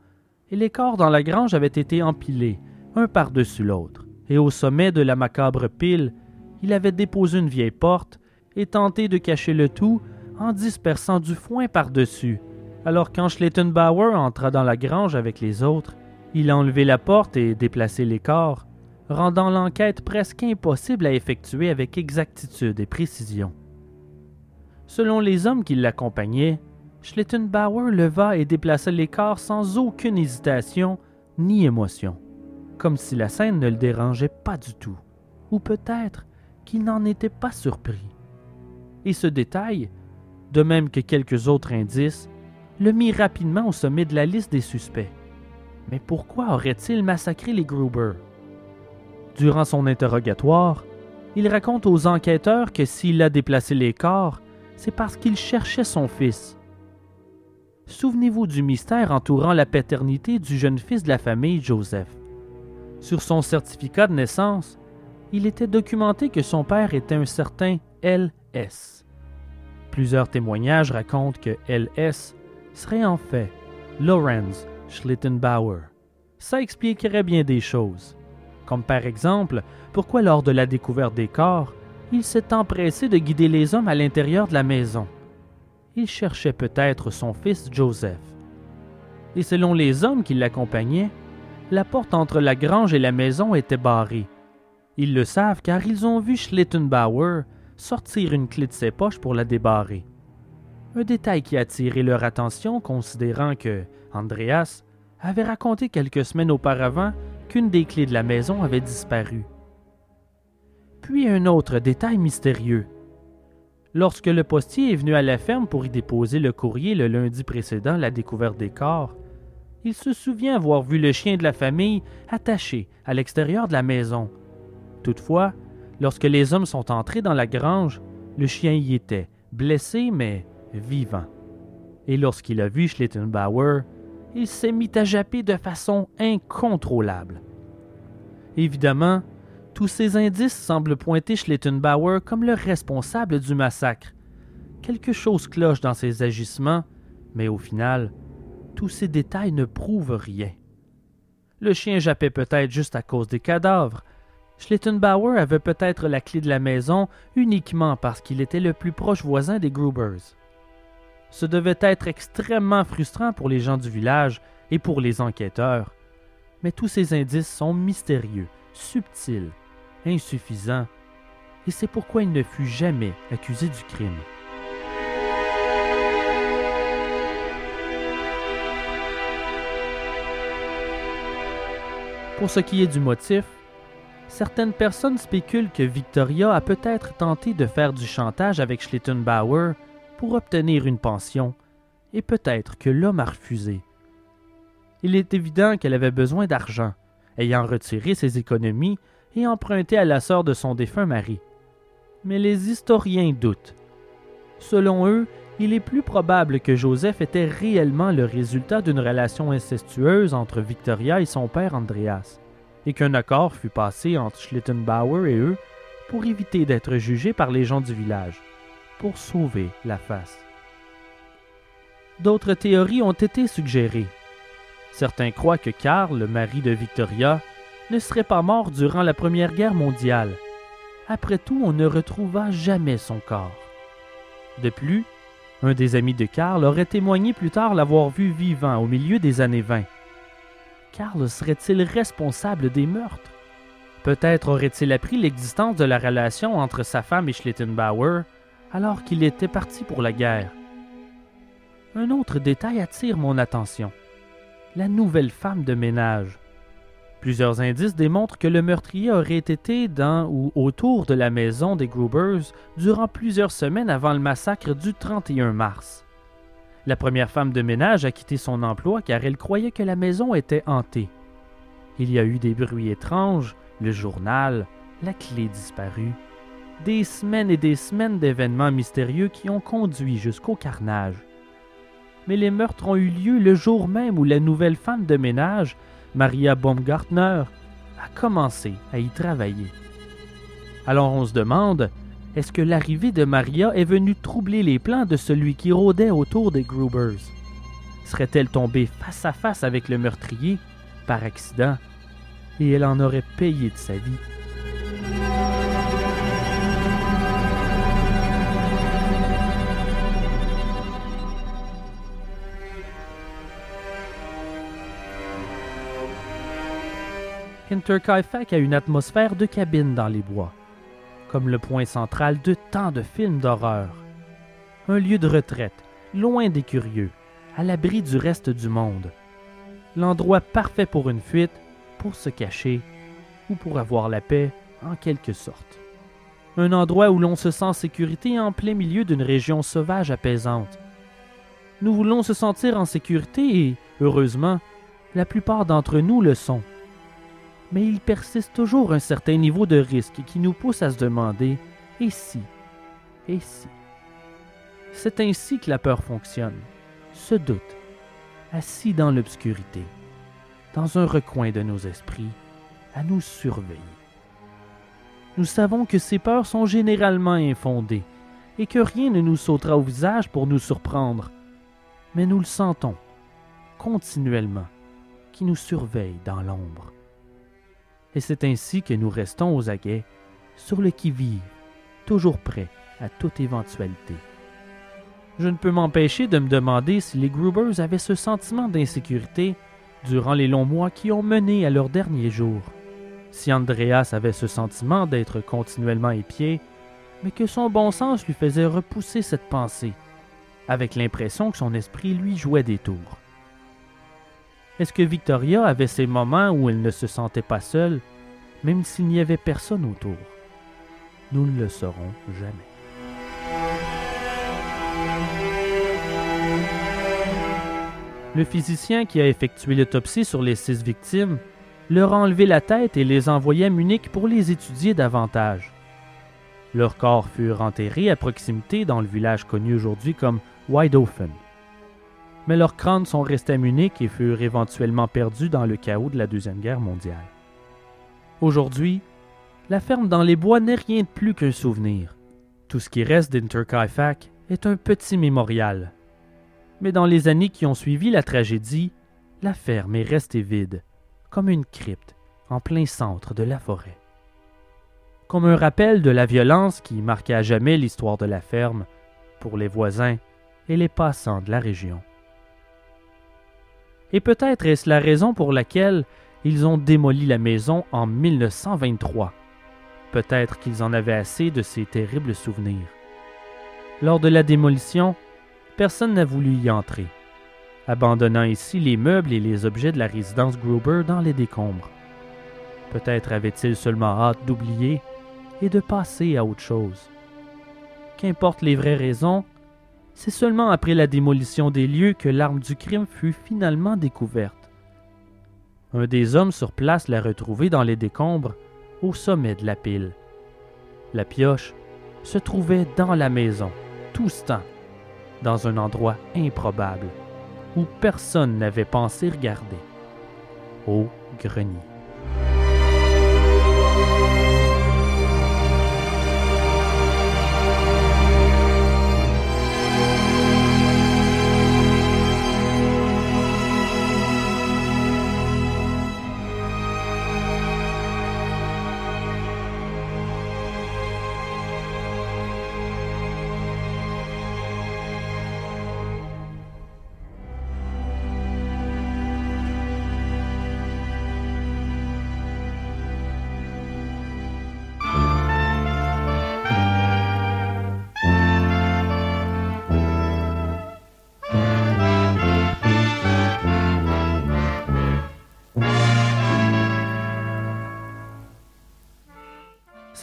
et les corps dans la grange avaient été empilés, un par-dessus l'autre, et au sommet de la macabre pile, il avait déposé une vieille porte et tenté de cacher le tout en dispersant du foin par-dessus. Alors quand Schlettenbauer entra dans la grange avec les autres, il a enlevé la porte et déplacé les corps, rendant l'enquête presque impossible à effectuer avec exactitude et précision. Selon les hommes qui l'accompagnaient, Schlettenbauer leva et déplaça les corps sans aucune hésitation ni émotion, comme si la scène ne le dérangeait pas du tout, ou peut-être qu'il n'en était pas surpris. Et ce détail, de même que quelques autres indices, le mit rapidement au sommet de la liste des suspects. Mais pourquoi aurait-il massacré les Gruber? Durant son interrogatoire, il raconte aux enquêteurs que s'il a déplacé les corps, c'est parce qu'il cherchait son fils. Souvenez-vous du mystère entourant la paternité du jeune fils de la famille Joseph. Sur son certificat de naissance, il était documenté que son père était un certain L.S. Plusieurs témoignages racontent que L.S. serait en fait Lorenz Schlittenbauer. Ça expliquerait bien des choses, comme par exemple pourquoi lors de la découverte des corps, il s'est empressé de guider les hommes à l'intérieur de la maison. Il cherchait peut-être son fils Joseph. Et selon les hommes qui l'accompagnaient, la porte entre la grange et la maison était barrée. Ils le savent car ils ont vu Schlittenbauer sortir une clé de ses poches pour la débarrer. Un détail qui a attiré leur attention considérant que Andreas avait raconté quelques semaines auparavant qu'une des clés de la maison avait disparu. Puis un autre détail mystérieux. Lorsque le postier est venu à la ferme pour y déposer le courrier le lundi précédent la découverte des corps, il se souvient avoir vu le chien de la famille attaché à l'extérieur de la maison. Toutefois, lorsque les hommes sont entrés dans la grange, le chien y était, blessé mais vivant. Et lorsqu'il a vu Schlittenbauer, il s'est mis à japper de façon incontrôlable. Évidemment, tous ces indices semblent pointer Schlittenbauer comme le responsable du massacre. Quelque chose cloche dans ses agissements, mais au final, tous ces détails ne prouvent rien. Le chien jappait peut-être juste à cause des cadavres. Schlittenbauer avait peut-être la clé de la maison uniquement parce qu'il était le plus proche voisin des Grubers. Ce devait être extrêmement frustrant pour les gens du village et pour les enquêteurs. Mais tous ces indices sont mystérieux, subtils, insuffisants, et c'est pourquoi il ne fut jamais accusé du crime. Pour ce qui est du motif, certaines personnes spéculent que Victoria a peut-être tenté de faire du chantage avec Schlittenbauer pour obtenir une pension, et peut-être que l'homme a refusé. Il est évident qu'elle avait besoin d'argent, ayant retiré ses économies et emprunté à la sœur de son défunt mari. Mais les historiens doutent. Selon eux, il est plus probable que Joseph était réellement le résultat d'une relation incestueuse entre Victoria et son père Andreas, et qu'un accord fut passé entre Schlittenbauer et eux pour éviter d'être jugé par les gens du village, pour sauver la face. D'autres théories ont été suggérées. Certains croient que Karl, le mari de Victoria, ne serait pas mort durant la Première Guerre mondiale. Après tout, on ne retrouva jamais son corps. De plus, un des amis de Karl aurait témoigné plus tard l'avoir vu vivant au milieu des années 20. Karl serait-il responsable des meurtres? Peut-être aurait-il appris l'existence de la relation entre sa femme et Schlittenbauer alors qu'il était parti pour la guerre. Un autre détail attire mon attention. La nouvelle femme de ménage. Plusieurs indices démontrent que le meurtrier aurait été dans ou autour de la maison des Grubers durant plusieurs semaines avant le massacre du 31 mars. La première femme de ménage a quitté son emploi car elle croyait que la maison était hantée. Il y a eu des bruits étranges, le journal, la clé disparue, des semaines et des semaines d'événements mystérieux qui ont conduit jusqu'au carnage. Mais les meurtres ont eu lieu le jour même où la nouvelle femme de ménage Maria Baumgartner, a commencé à y travailler. Alors on se demande, est-ce que l'arrivée de Maria est venue troubler les plans de celui qui rôdait autour des Grubers? Serait-elle tombée face à face avec le meurtrier, par accident, et elle en aurait payé de sa vie? Hinterkaifeck a une atmosphère de cabine dans les bois, comme le point central de tant de films d'horreur. Un lieu de retraite, loin des curieux, à l'abri du reste du monde. L'endroit parfait pour une fuite, pour se cacher ou pour avoir la paix, en quelque sorte. Un endroit où l'on se sent en sécurité en plein milieu d'une région sauvage apaisante. Nous voulons se sentir en sécurité et, heureusement, la plupart d'entre nous le sont mais il persiste toujours un certain niveau de risque qui nous pousse à se demander et si? Et si? C'est ainsi que la peur fonctionne. Ce doute, assis dans l'obscurité, dans un recoin de nos esprits, à nous surveiller. Nous savons que ces peurs sont généralement infondées et que rien ne nous sautera au visage pour nous surprendre, mais nous le sentons continuellement, qui nous surveille dans l'ombre et c'est ainsi que nous restons aux aguets, sur le qui-vive, toujours prêts à toute éventualité. Je ne peux m'empêcher de me demander si les Grubers avaient ce sentiment d'insécurité durant les longs mois qui ont mené à leur dernier jour. Si Andreas avait ce sentiment d'être continuellement épié, mais que son bon sens lui faisait repousser cette pensée, avec l'impression que son esprit lui jouait des tours. Est-ce que Victoria avait ces moments où elle ne se sentait pas seule, même s'il n'y avait personne autour? Nous ne le saurons jamais. Le physicien qui a effectué l'autopsie sur les six victimes leur a enlevé la tête et les envoyé à Munich pour les étudier davantage. Leurs corps furent enterrés à proximité dans le village connu aujourd'hui comme Wideofen mais leurs crânes sont restés à Munich et furent éventuellement perdus dans le chaos de la Deuxième Guerre mondiale. Aujourd'hui, la ferme dans les bois n'est rien de plus qu'un souvenir. Tout ce qui reste d'Interkaifeck est un petit mémorial. Mais dans les années qui ont suivi la tragédie, la ferme est restée vide, comme une crypte en plein centre de la forêt. Comme un rappel de la violence qui marqua à jamais l'histoire de la ferme pour les voisins et les passants de la région. Et peut-être est-ce la raison pour laquelle ils ont démoli la maison en 1923. Peut-être qu'ils en avaient assez de ces terribles souvenirs. Lors de la démolition, personne n'a voulu y entrer, abandonnant ici les meubles et les objets de la résidence Gruber dans les décombres. Peut-être avait-il seulement hâte d'oublier et de passer à autre chose. Qu'importe les vraies raisons, c'est seulement après la démolition des lieux que l'arme du crime fut finalement découverte. Un des hommes sur place l'a retrouvée dans les décombres, au sommet de la pile. La pioche se trouvait dans la maison, tout ce temps, dans un endroit improbable, où personne n'avait pensé regarder, au grenier.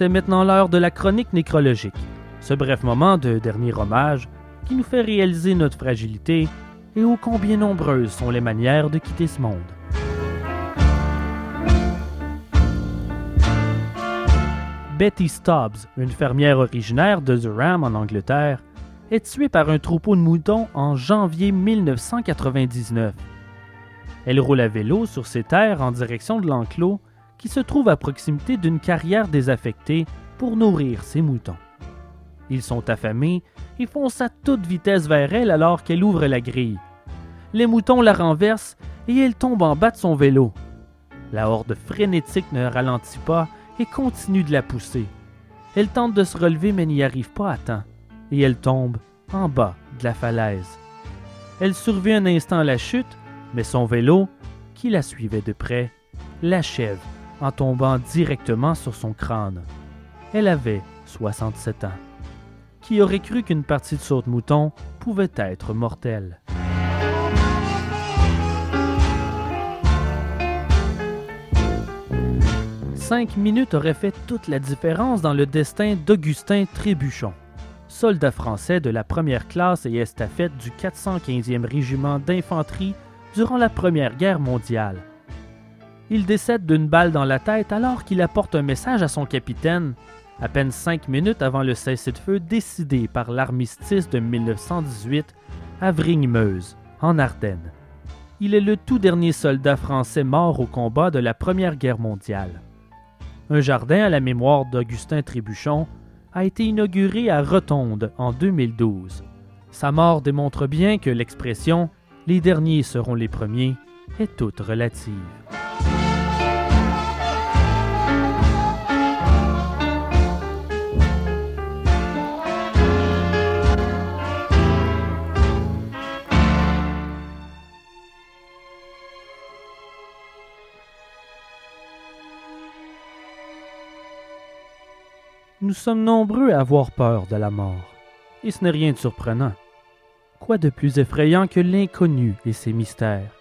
C'est maintenant l'heure de la chronique nécrologique, ce bref moment de dernier hommage qui nous fait réaliser notre fragilité et ô combien nombreuses sont les manières de quitter ce monde. Betty Stubbs, une fermière originaire de Durham en Angleterre, est tuée par un troupeau de moutons en janvier 1999. Elle roule à vélo sur ses terres en direction de l'enclos qui se trouve à proximité d'une carrière désaffectée pour nourrir ses moutons. Ils sont affamés et foncent à toute vitesse vers elle alors qu'elle ouvre la grille. Les moutons la renversent et elle tombe en bas de son vélo. La horde frénétique ne ralentit pas et continue de la pousser. Elle tente de se relever mais n'y arrive pas à temps et elle tombe en bas de la falaise. Elle survit un instant la chute, mais son vélo, qui la suivait de près, l'achève en tombant directement sur son crâne. Elle avait 67 ans. Qui aurait cru qu'une partie de saute-mouton pouvait être mortelle? Cinq minutes auraient fait toute la différence dans le destin d'Augustin Trébuchon, soldat français de la première classe et estafette du 415e régiment d'infanterie durant la Première Guerre mondiale il décède d'une balle dans la tête alors qu'il apporte un message à son capitaine, à peine cinq minutes avant le cessez-le-feu décidé par l'armistice de 1918 à Vrignemeuse, en Ardennes. Il est le tout dernier soldat français mort au combat de la Première Guerre mondiale. Un jardin à la mémoire d'Augustin Trébuchon a été inauguré à Rotonde en 2012. Sa mort démontre bien que l'expression Les derniers seront les premiers est toute relative. Nous sommes nombreux à avoir peur de la mort, et ce n'est rien de surprenant. Quoi de plus effrayant que l'inconnu et ses mystères?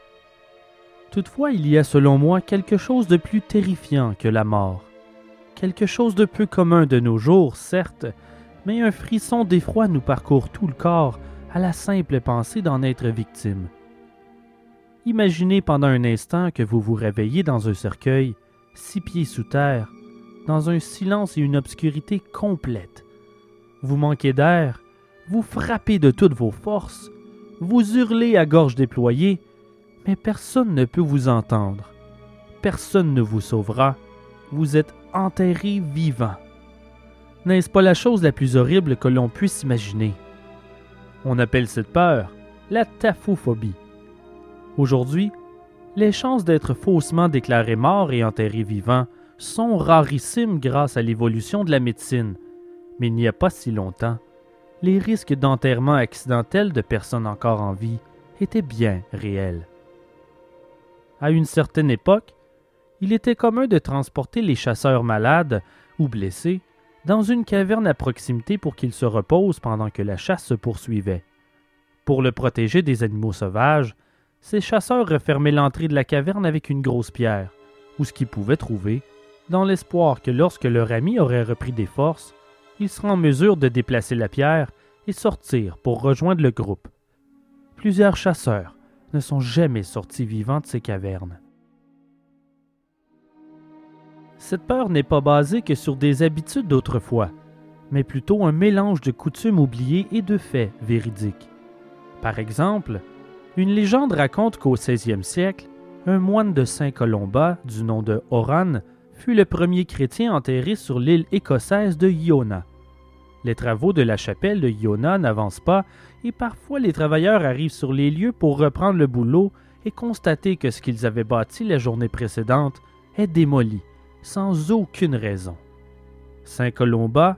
Toutefois, il y a selon moi quelque chose de plus terrifiant que la mort. Quelque chose de peu commun de nos jours, certes, mais un frisson d'effroi nous parcourt tout le corps à la simple pensée d'en être victime. Imaginez pendant un instant que vous vous réveillez dans un cercueil, six pieds sous terre, dans un silence et une obscurité complète. Vous manquez d'air, vous frappez de toutes vos forces, vous hurlez à gorge déployée, mais personne ne peut vous entendre. Personne ne vous sauvera. Vous êtes enterré vivant. N'est-ce pas la chose la plus horrible que l'on puisse imaginer? On appelle cette peur la taphophobie. Aujourd'hui, les chances d'être faussement déclaré mort et enterré vivant sont rarissimes grâce à l'évolution de la médecine, mais il n'y a pas si longtemps, les risques d'enterrement accidentel de personnes encore en vie étaient bien réels. À une certaine époque, il était commun de transporter les chasseurs malades ou blessés dans une caverne à proximité pour qu'ils se reposent pendant que la chasse se poursuivait. Pour le protéger des animaux sauvages, ces chasseurs refermaient l'entrée de la caverne avec une grosse pierre, ou ce qu'ils pouvaient trouver dans l'espoir que lorsque leur ami aurait repris des forces, il sera en mesure de déplacer la pierre et sortir pour rejoindre le groupe. Plusieurs chasseurs ne sont jamais sortis vivants de ces cavernes. Cette peur n'est pas basée que sur des habitudes d'autrefois, mais plutôt un mélange de coutumes oubliées et de faits véridiques. Par exemple, une légende raconte qu'au 16e siècle, un moine de Saint-Colomba du nom de Oran fut le premier chrétien enterré sur l'île écossaise de Iona. Les travaux de la chapelle de Iona n'avancent pas et parfois les travailleurs arrivent sur les lieux pour reprendre le boulot et constater que ce qu'ils avaient bâti la journée précédente est démoli, sans aucune raison. Saint Colomba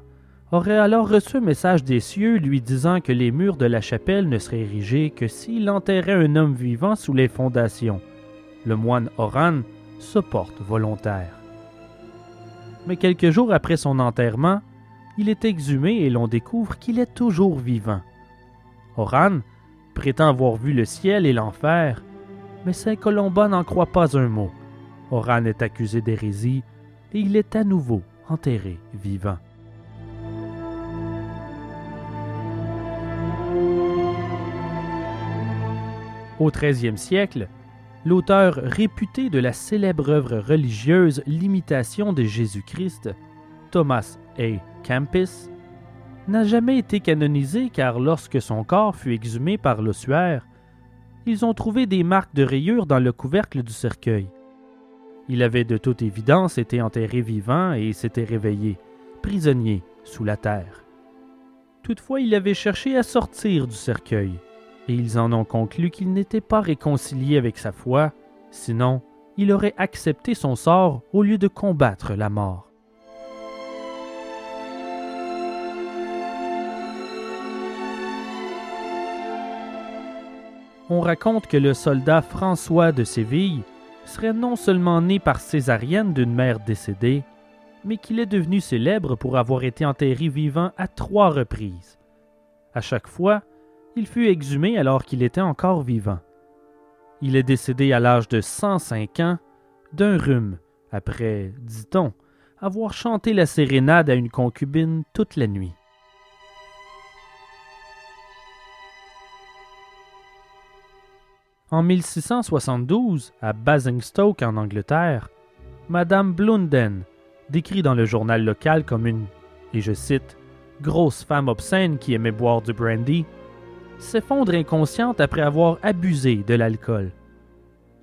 aurait alors reçu un message des cieux lui disant que les murs de la chapelle ne seraient érigés que s'il enterrait un homme vivant sous les fondations. Le moine Oran se porte volontaire. Mais quelques jours après son enterrement, il est exhumé et l'on découvre qu'il est toujours vivant. Oran prétend avoir vu le ciel et l'enfer, mais Saint Colomba n'en croit pas un mot. Oran est accusé d'hérésie et il est à nouveau enterré vivant. Au XIIIe siècle, l'auteur réputé de la célèbre œuvre religieuse L'imitation de Jésus-Christ, Thomas A. Campis, n'a jamais été canonisé car lorsque son corps fut exhumé par l'ossuaire, ils ont trouvé des marques de rayures dans le couvercle du cercueil. Il avait de toute évidence été enterré vivant et s'était réveillé, prisonnier, sous la terre. Toutefois, il avait cherché à sortir du cercueil, et ils en ont conclu qu'il n'était pas réconcilié avec sa foi, sinon il aurait accepté son sort au lieu de combattre la mort. On raconte que le soldat François de Séville serait non seulement né par césarienne d'une mère décédée, mais qu'il est devenu célèbre pour avoir été enterré vivant à trois reprises. À chaque fois, il fut exhumé alors qu'il était encore vivant. Il est décédé à l'âge de 105 ans d'un rhume, après, dit-on, avoir chanté la sérénade à une concubine toute la nuit. En 1672, à Basingstoke en Angleterre, Madame Blunden, décrit dans le journal local comme une, et je cite, grosse femme obscène qui aimait boire du brandy, s'effondre inconsciente après avoir abusé de l'alcool.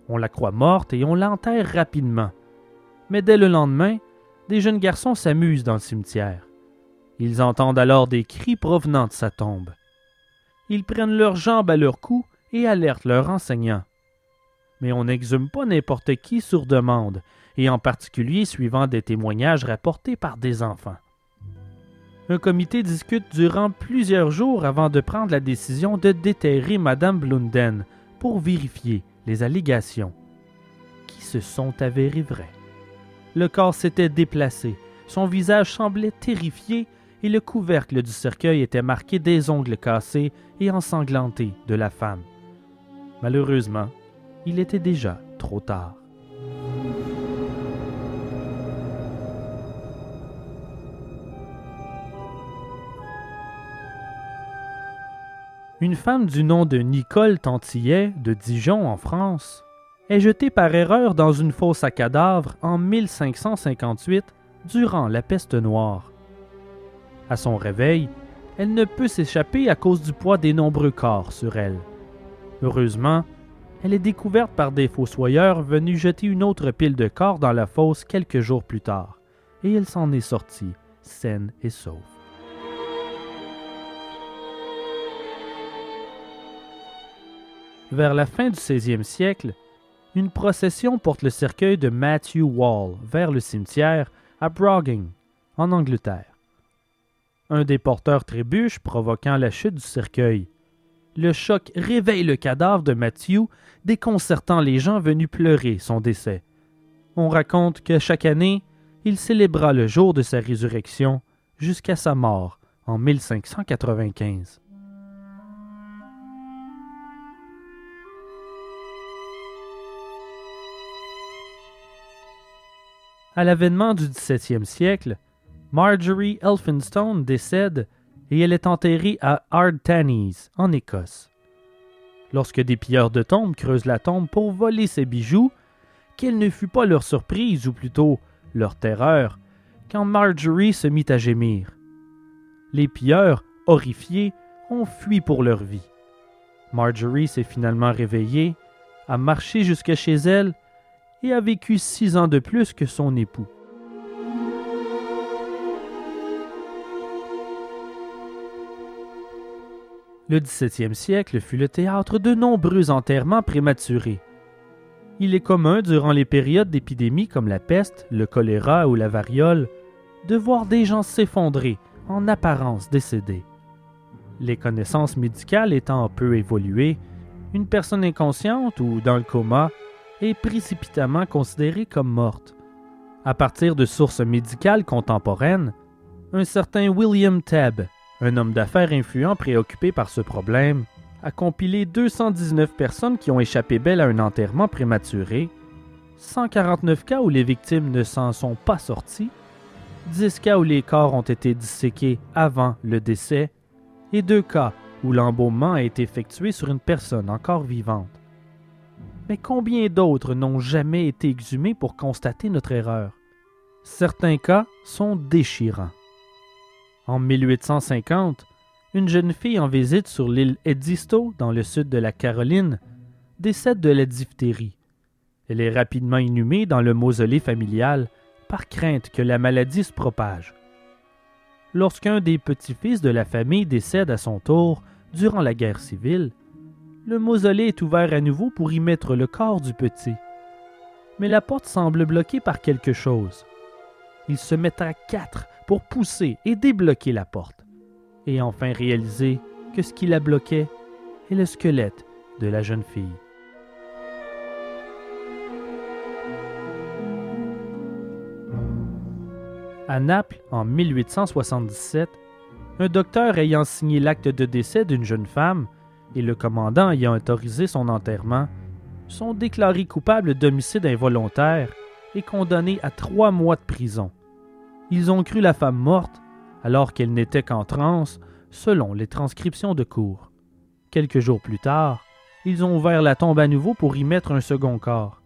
On la croit morte et on l'enterre rapidement. Mais dès le lendemain, des jeunes garçons s'amusent dans le cimetière. Ils entendent alors des cris provenant de sa tombe. Ils prennent leurs jambes à leur cou et alertent leur enseignant. Mais on n'exhume pas n'importe qui sur demande, et en particulier suivant des témoignages rapportés par des enfants. Un comité discute durant plusieurs jours avant de prendre la décision de déterrer Madame Blunden pour vérifier les allégations, qui se sont avérées vraies. Le corps s'était déplacé, son visage semblait terrifié et le couvercle du cercueil était marqué des ongles cassés et ensanglantés de la femme. Malheureusement, il était déjà trop tard. Une femme du nom de Nicole Tantillet de Dijon en France est jetée par erreur dans une fosse à cadavres en 1558 durant la peste noire. À son réveil, elle ne peut s'échapper à cause du poids des nombreux corps sur elle. Heureusement, elle est découverte par des fossoyeurs venus jeter une autre pile de corps dans la fosse quelques jours plus tard, et elle s'en est sortie, saine et sauve. Vers la fin du 16e siècle, une procession porte le cercueil de Matthew Wall vers le cimetière à Brogging, en Angleterre. Un des porteurs trébuche, provoquant la chute du cercueil. Le choc réveille le cadavre de Matthew, déconcertant les gens venus pleurer son décès. On raconte que chaque année, il célébra le jour de sa résurrection jusqu'à sa mort en 1595. À l'avènement du 17e siècle, Marjorie Elphinstone décède et elle est enterrée à Ardtannies, en Écosse. Lorsque des pilleurs de tombes creusent la tombe pour voler ses bijoux, quelle ne fut pas leur surprise, ou plutôt leur terreur, quand Marjorie se mit à gémir. Les pilleurs, horrifiés, ont fui pour leur vie. Marjorie s'est finalement réveillée, a marché jusqu'à chez elle et a vécu six ans de plus que son époux. Le XVIIe siècle fut le théâtre de nombreux enterrements prématurés. Il est commun, durant les périodes d'épidémie comme la peste, le choléra ou la variole, de voir des gens s'effondrer, en apparence décédés. Les connaissances médicales étant peu évoluées, une personne inconsciente ou dans le coma est précipitamment considérée comme morte. À partir de sources médicales contemporaines, un certain William Tabb, un homme d'affaires influent préoccupé par ce problème, a compilé 219 personnes qui ont échappé belle à un enterrement prématuré, 149 cas où les victimes ne s'en sont pas sorties, 10 cas où les corps ont été disséqués avant le décès et 2 cas où l'embaumement a été effectué sur une personne encore vivante. Mais combien d'autres n'ont jamais été exhumés pour constater notre erreur? Certains cas sont déchirants. En 1850, une jeune fille en visite sur l'île Edisto, dans le sud de la Caroline, décède de la diphtérie. Elle est rapidement inhumée dans le mausolée familial par crainte que la maladie se propage. Lorsqu'un des petits-fils de la famille décède à son tour durant la guerre civile, le mausolée est ouvert à nouveau pour y mettre le corps du petit. Mais la porte semble bloquée par quelque chose. Il se met à quatre pour pousser et débloquer la porte, et enfin réaliser que ce qui la bloquait est le squelette de la jeune fille. À Naples, en 1877, un docteur ayant signé l'acte de décès d'une jeune femme et le commandant ayant autorisé son enterrement sont déclarés coupables d'homicide involontaire et condamnés à trois mois de prison. Ils ont cru la femme morte alors qu'elle n'était qu'en transe, selon les transcriptions de cour. Quelques jours plus tard, ils ont ouvert la tombe à nouveau pour y mettre un second corps.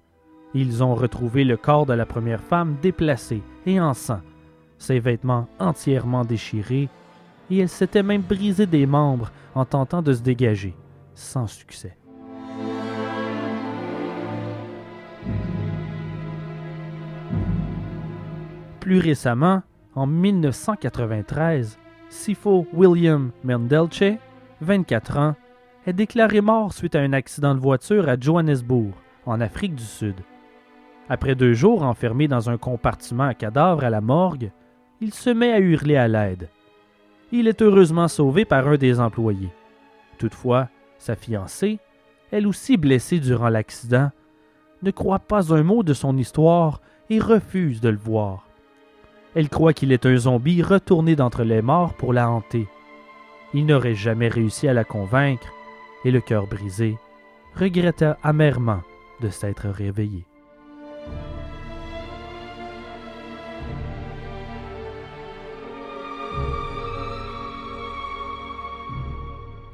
Ils ont retrouvé le corps de la première femme déplacé et en sang, ses vêtements entièrement déchirés, et elle s'était même brisé des membres en tentant de se dégager, sans succès. Plus récemment, en 1993, Sifo William Mendelche, 24 ans, est déclaré mort suite à un accident de voiture à Johannesburg, en Afrique du Sud. Après deux jours enfermé dans un compartiment à cadavres à la morgue, il se met à hurler à l'aide. Il est heureusement sauvé par un des employés. Toutefois, sa fiancée, elle aussi blessée durant l'accident, ne croit pas un mot de son histoire et refuse de le voir. Elle croit qu'il est un zombie retourné d'entre les morts pour la hanter. Il n'aurait jamais réussi à la convaincre, et le cœur brisé, regretta amèrement de s'être réveillé.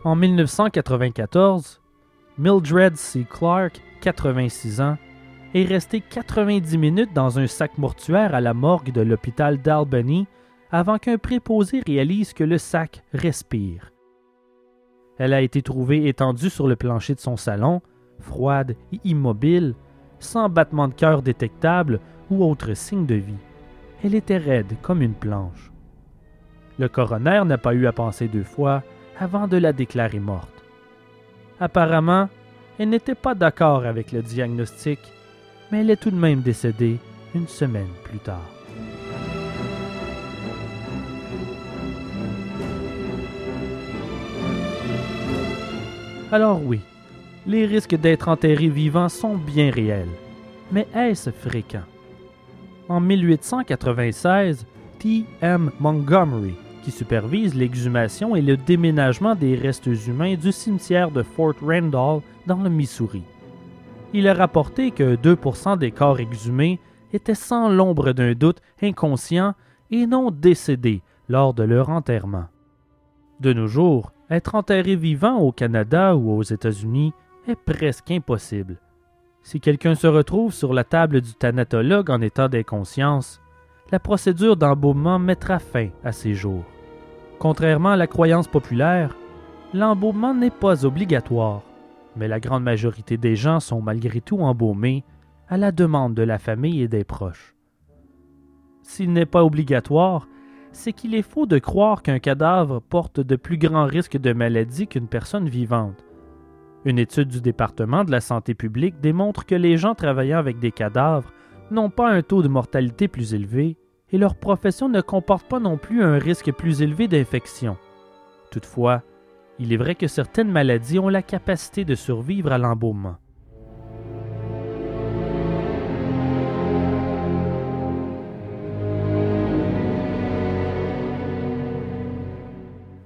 En 1994, Mildred C. Clark, 86 ans, est resté 90 minutes dans un sac mortuaire à la morgue de l'hôpital d'Albany avant qu'un préposé réalise que le sac respire. Elle a été trouvée étendue sur le plancher de son salon, froide et immobile, sans battement de cœur détectable ou autre signe de vie. Elle était raide comme une planche. Le coroner n'a pas eu à penser deux fois avant de la déclarer morte. Apparemment, elle n'était pas d'accord avec le diagnostic mais elle est tout de même décédée une semaine plus tard. Alors oui, les risques d'être enterré vivant sont bien réels, mais est-ce fréquent? En 1896, T. M. Montgomery, qui supervise l'exhumation et le déménagement des restes humains du cimetière de Fort Randall dans le Missouri, il a rapporté que 2% des corps exhumés étaient sans l'ombre d'un doute inconscients et non décédés lors de leur enterrement. De nos jours, être enterré vivant au Canada ou aux États-Unis est presque impossible. Si quelqu'un se retrouve sur la table du thanatologue en état d'inconscience, la procédure d'embaumement mettra fin à ses jours. Contrairement à la croyance populaire, l'embaumement n'est pas obligatoire, mais la grande majorité des gens sont malgré tout embaumés à la demande de la famille et des proches. S'il n'est pas obligatoire, c'est qu'il est faux de croire qu'un cadavre porte de plus grands risques de maladie qu'une personne vivante. Une étude du département de la santé publique démontre que les gens travaillant avec des cadavres n'ont pas un taux de mortalité plus élevé et leur profession ne comporte pas non plus un risque plus élevé d'infection. Toutefois, il est vrai que certaines maladies ont la capacité de survivre à l'embaumement.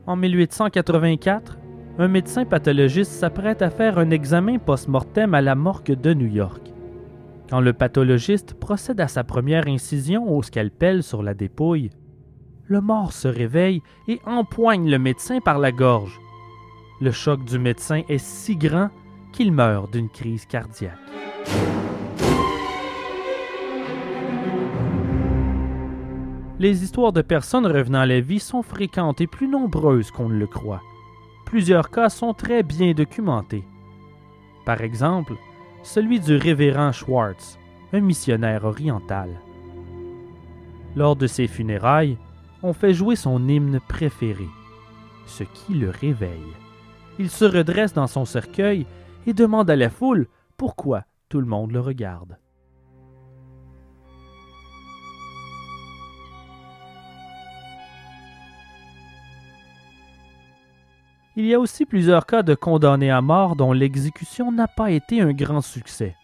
En 1884, un médecin pathologiste s'apprête à faire un examen post-mortem à la morgue de New York. Quand le pathologiste procède à sa première incision au scalpel sur la dépouille, le mort se réveille et empoigne le médecin par la gorge. Le choc du médecin est si grand qu'il meurt d'une crise cardiaque. Les histoires de personnes revenant à la vie sont fréquentes et plus nombreuses qu'on ne le croit. Plusieurs cas sont très bien documentés. Par exemple, celui du révérend Schwartz, un missionnaire oriental. Lors de ses funérailles, on fait jouer son hymne préféré, ce qui le réveille. Il se redresse dans son cercueil et demande à la foule pourquoi tout le monde le regarde. Il y a aussi plusieurs cas de condamnés à mort dont l'exécution n'a pas été un grand succès.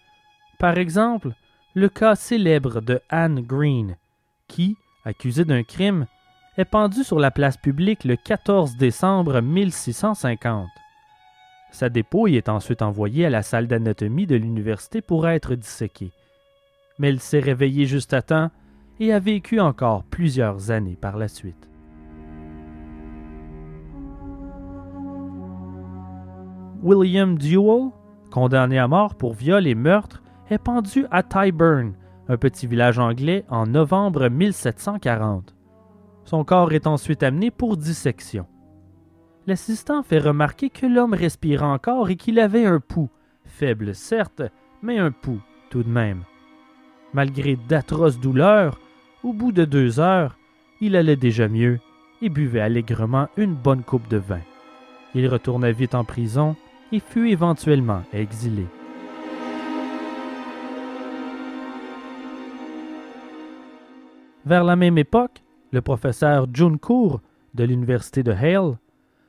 Par exemple, le cas célèbre de Anne Green, qui, accusée d'un crime, est pendue sur la place publique le 14 décembre 1650. Sa dépouille est ensuite envoyée à la salle d'anatomie de l'université pour être disséquée. Mais elle s'est réveillée juste à temps et a vécu encore plusieurs années par la suite. William Dewell, condamné à mort pour viol et meurtre, est pendu à Tyburn, un petit village anglais, en novembre 1740. Son corps est ensuite amené pour dissection. L'assistant fait remarquer que l'homme respirait encore et qu'il avait un pouls, faible certes, mais un pouls tout de même. Malgré d'atroces douleurs, au bout de deux heures, il allait déjà mieux et buvait allègrement une bonne coupe de vin. Il retourna vite en prison et fut éventuellement exilé. Vers la même époque, le professeur June Cour de l'Université de Hale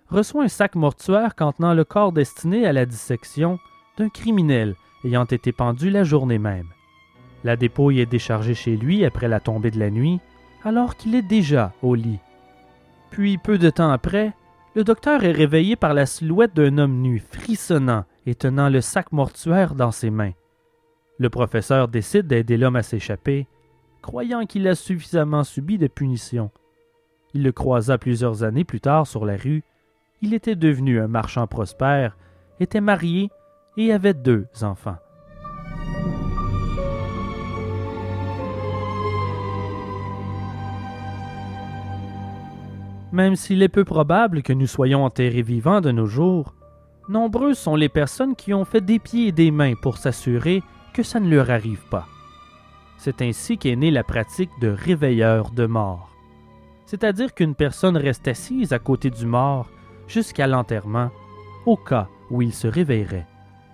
reçoit un sac mortuaire contenant le corps destiné à la dissection d'un criminel ayant été pendu la journée même. La dépouille est déchargée chez lui après la tombée de la nuit, alors qu'il est déjà au lit. Puis, peu de temps après, le docteur est réveillé par la silhouette d'un homme nu, frissonnant et tenant le sac mortuaire dans ses mains. Le professeur décide d'aider l'homme à s'échapper, croyant qu'il a suffisamment subi de punitions. Il le croisa plusieurs années plus tard sur la rue. Il était devenu un marchand prospère, était marié et avait deux enfants. Même s'il est peu probable que nous soyons enterrés vivants de nos jours, nombreuses sont les personnes qui ont fait des pieds et des mains pour s'assurer que ça ne leur arrive pas. C'est ainsi qu'est née la pratique de réveilleur de mort. C'est-à-dire qu'une personne reste assise à côté du mort jusqu'à l'enterrement, au cas où il se réveillerait,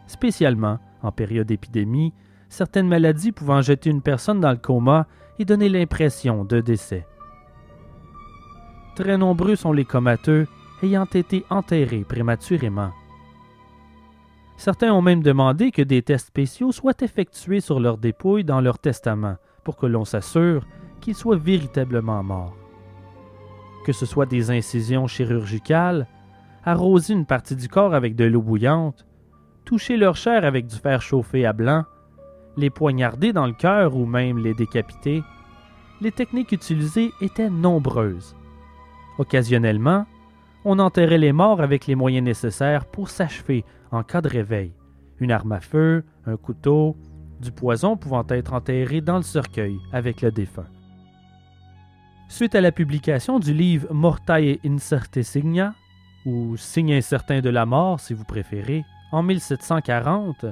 spécialement en période d'épidémie, certaines maladies pouvant jeter une personne dans le coma et donner l'impression de décès. Très nombreux sont les comateux ayant été enterrés prématurément. Certains ont même demandé que des tests spéciaux soient effectués sur leurs dépouilles dans leur testament pour que l'on s'assure qu'ils soient véritablement morts. Que ce soit des incisions chirurgicales, arroser une partie du corps avec de l'eau bouillante, toucher leur chair avec du fer chauffé à blanc, les poignarder dans le cœur ou même les décapiter, les techniques utilisées étaient nombreuses. Occasionnellement, on enterrait les morts avec les moyens nécessaires pour s'achever en cas de réveil. Une arme à feu, un couteau, du poison pouvant être enterré dans le cercueil avec le défunt. Suite à la publication du livre Mortae Incerte Signa, ou Signe incertain de la mort si vous préférez, en 1740,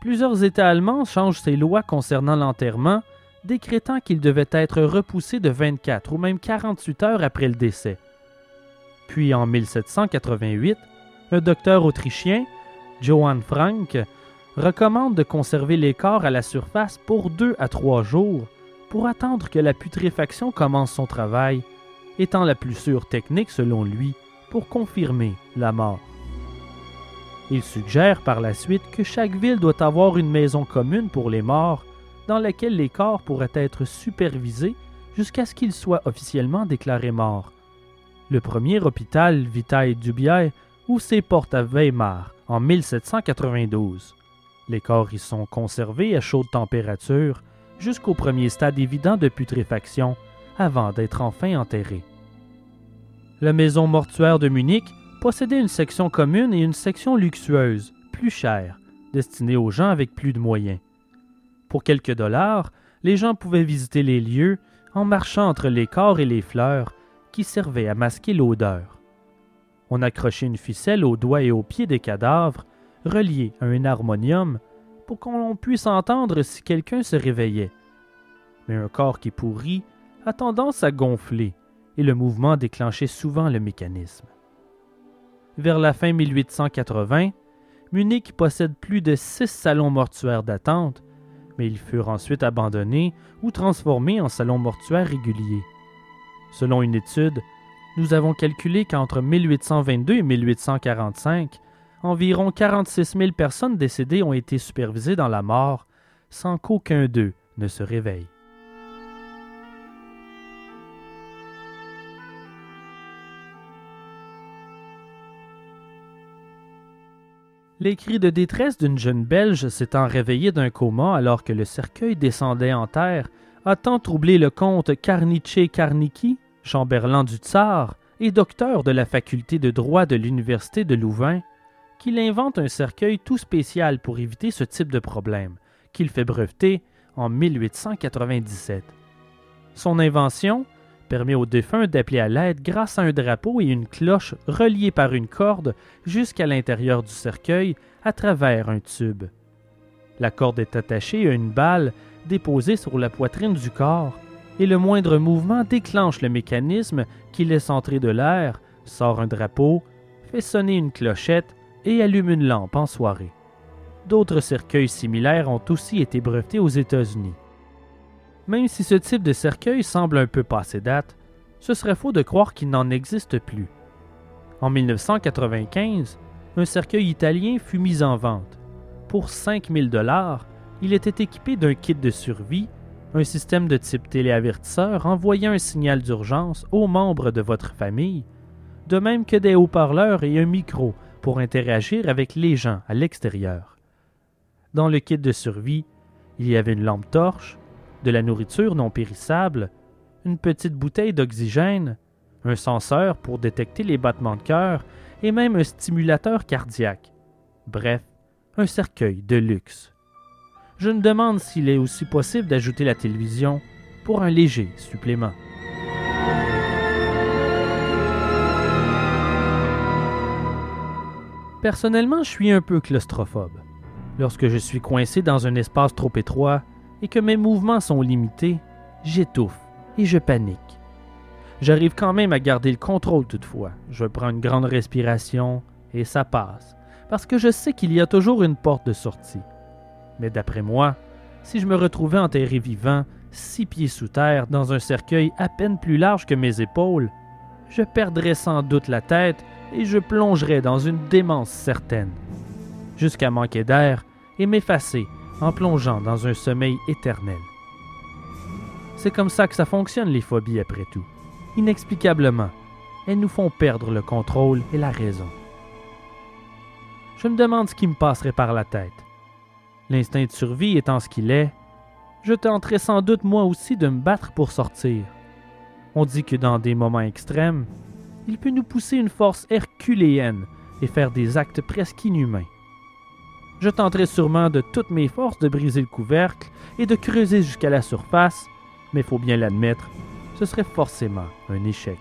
plusieurs États allemands changent ces lois concernant l'enterrement, décrétant qu'il devait être repoussé de 24 ou même 48 heures après le décès. Puis en 1788, un docteur autrichien, Johann Frank, recommande de conserver les corps à la surface pour deux à trois jours pour attendre que la putréfaction commence son travail, étant la plus sûre technique selon lui pour confirmer la mort. Il suggère par la suite que chaque ville doit avoir une maison commune pour les morts dans laquelle les corps pourraient être supervisés jusqu'à ce qu'ils soient officiellement déclarés morts. Le premier hôpital Vitaille Dubier ouvre ses portes à Weimar en 1792. Les corps y sont conservés à chaude température jusqu'au premier stade évident de putréfaction avant d'être enfin enterré. La maison mortuaire de Munich possédait une section commune et une section luxueuse, plus chère, destinée aux gens avec plus de moyens. Pour quelques dollars, les gens pouvaient visiter les lieux en marchant entre les corps et les fleurs qui servaient à masquer l'odeur. On accrochait une ficelle aux doigts et aux pieds des cadavres, reliée à un harmonium pour qu'on puisse entendre si quelqu'un se réveillait. Mais un corps qui pourrit a tendance à gonfler, et le mouvement déclenchait souvent le mécanisme. Vers la fin 1880, Munich possède plus de six salons mortuaires d'attente, mais ils furent ensuite abandonnés ou transformés en salons mortuaires réguliers. Selon une étude, nous avons calculé qu'entre 1822 et 1845, environ 46 000 personnes décédées ont été supervisées dans la mort sans qu'aucun d'eux ne se réveille. Les cris de détresse d'une jeune Belge s'étant réveillée d'un coma alors que le cercueil descendait en terre a tant troublé le comte Karniché Karniki, chambellan du tsar et docteur de la faculté de droit de l'université de Louvain, qu'il invente un cercueil tout spécial pour éviter ce type de problème, qu'il fait breveter en 1897. Son invention permet aux défunts d'appeler à l'aide grâce à un drapeau et une cloche reliés par une corde jusqu'à l'intérieur du cercueil à travers un tube. La corde est attachée à une balle déposée sur la poitrine du corps, et le moindre mouvement déclenche le mécanisme qui laisse entrer de l'air, sort un drapeau, fait sonner une clochette et allume une lampe en soirée. D'autres cercueils similaires ont aussi été brevetés aux États-Unis. Même si ce type de cercueil semble un peu passé date, ce serait faux de croire qu'il n'en existe plus. En 1995, un cercueil italien fut mis en vente. Pour 5000 dollars, il était équipé d'un kit de survie, un système de type téléavertisseur envoyant un signal d'urgence aux membres de votre famille, de même que des haut-parleurs et un micro pour interagir avec les gens à l'extérieur. Dans le kit de survie, il y avait une lampe torche, de la nourriture non périssable, une petite bouteille d'oxygène, un senseur pour détecter les battements de cœur et même un stimulateur cardiaque. Bref, un cercueil de luxe. Je me demande s'il est aussi possible d'ajouter la télévision pour un léger supplément. Personnellement, je suis un peu claustrophobe. Lorsque je suis coincé dans un espace trop étroit et que mes mouvements sont limités, j'étouffe et je panique. J'arrive quand même à garder le contrôle toutefois. Je prends une grande respiration et ça passe, parce que je sais qu'il y a toujours une porte de sortie. Mais d'après moi, si je me retrouvais enterré vivant, six pieds sous terre, dans un cercueil à peine plus large que mes épaules, je perdrais sans doute la tête et je plongerais dans une démence certaine, jusqu'à manquer d'air et m'effacer en plongeant dans un sommeil éternel. C'est comme ça que ça fonctionne les phobies après tout. Inexplicablement, elles nous font perdre le contrôle et la raison. Je me demande ce qui me passerait par la tête. L'instinct de survie étant ce qu'il est, je tenterai sans doute moi aussi de me battre pour sortir. On dit que dans des moments extrêmes, il peut nous pousser une force herculéenne et faire des actes presque inhumains. Je tenterai sûrement de toutes mes forces de briser le couvercle et de creuser jusqu'à la surface, mais faut bien l'admettre, ce serait forcément un échec.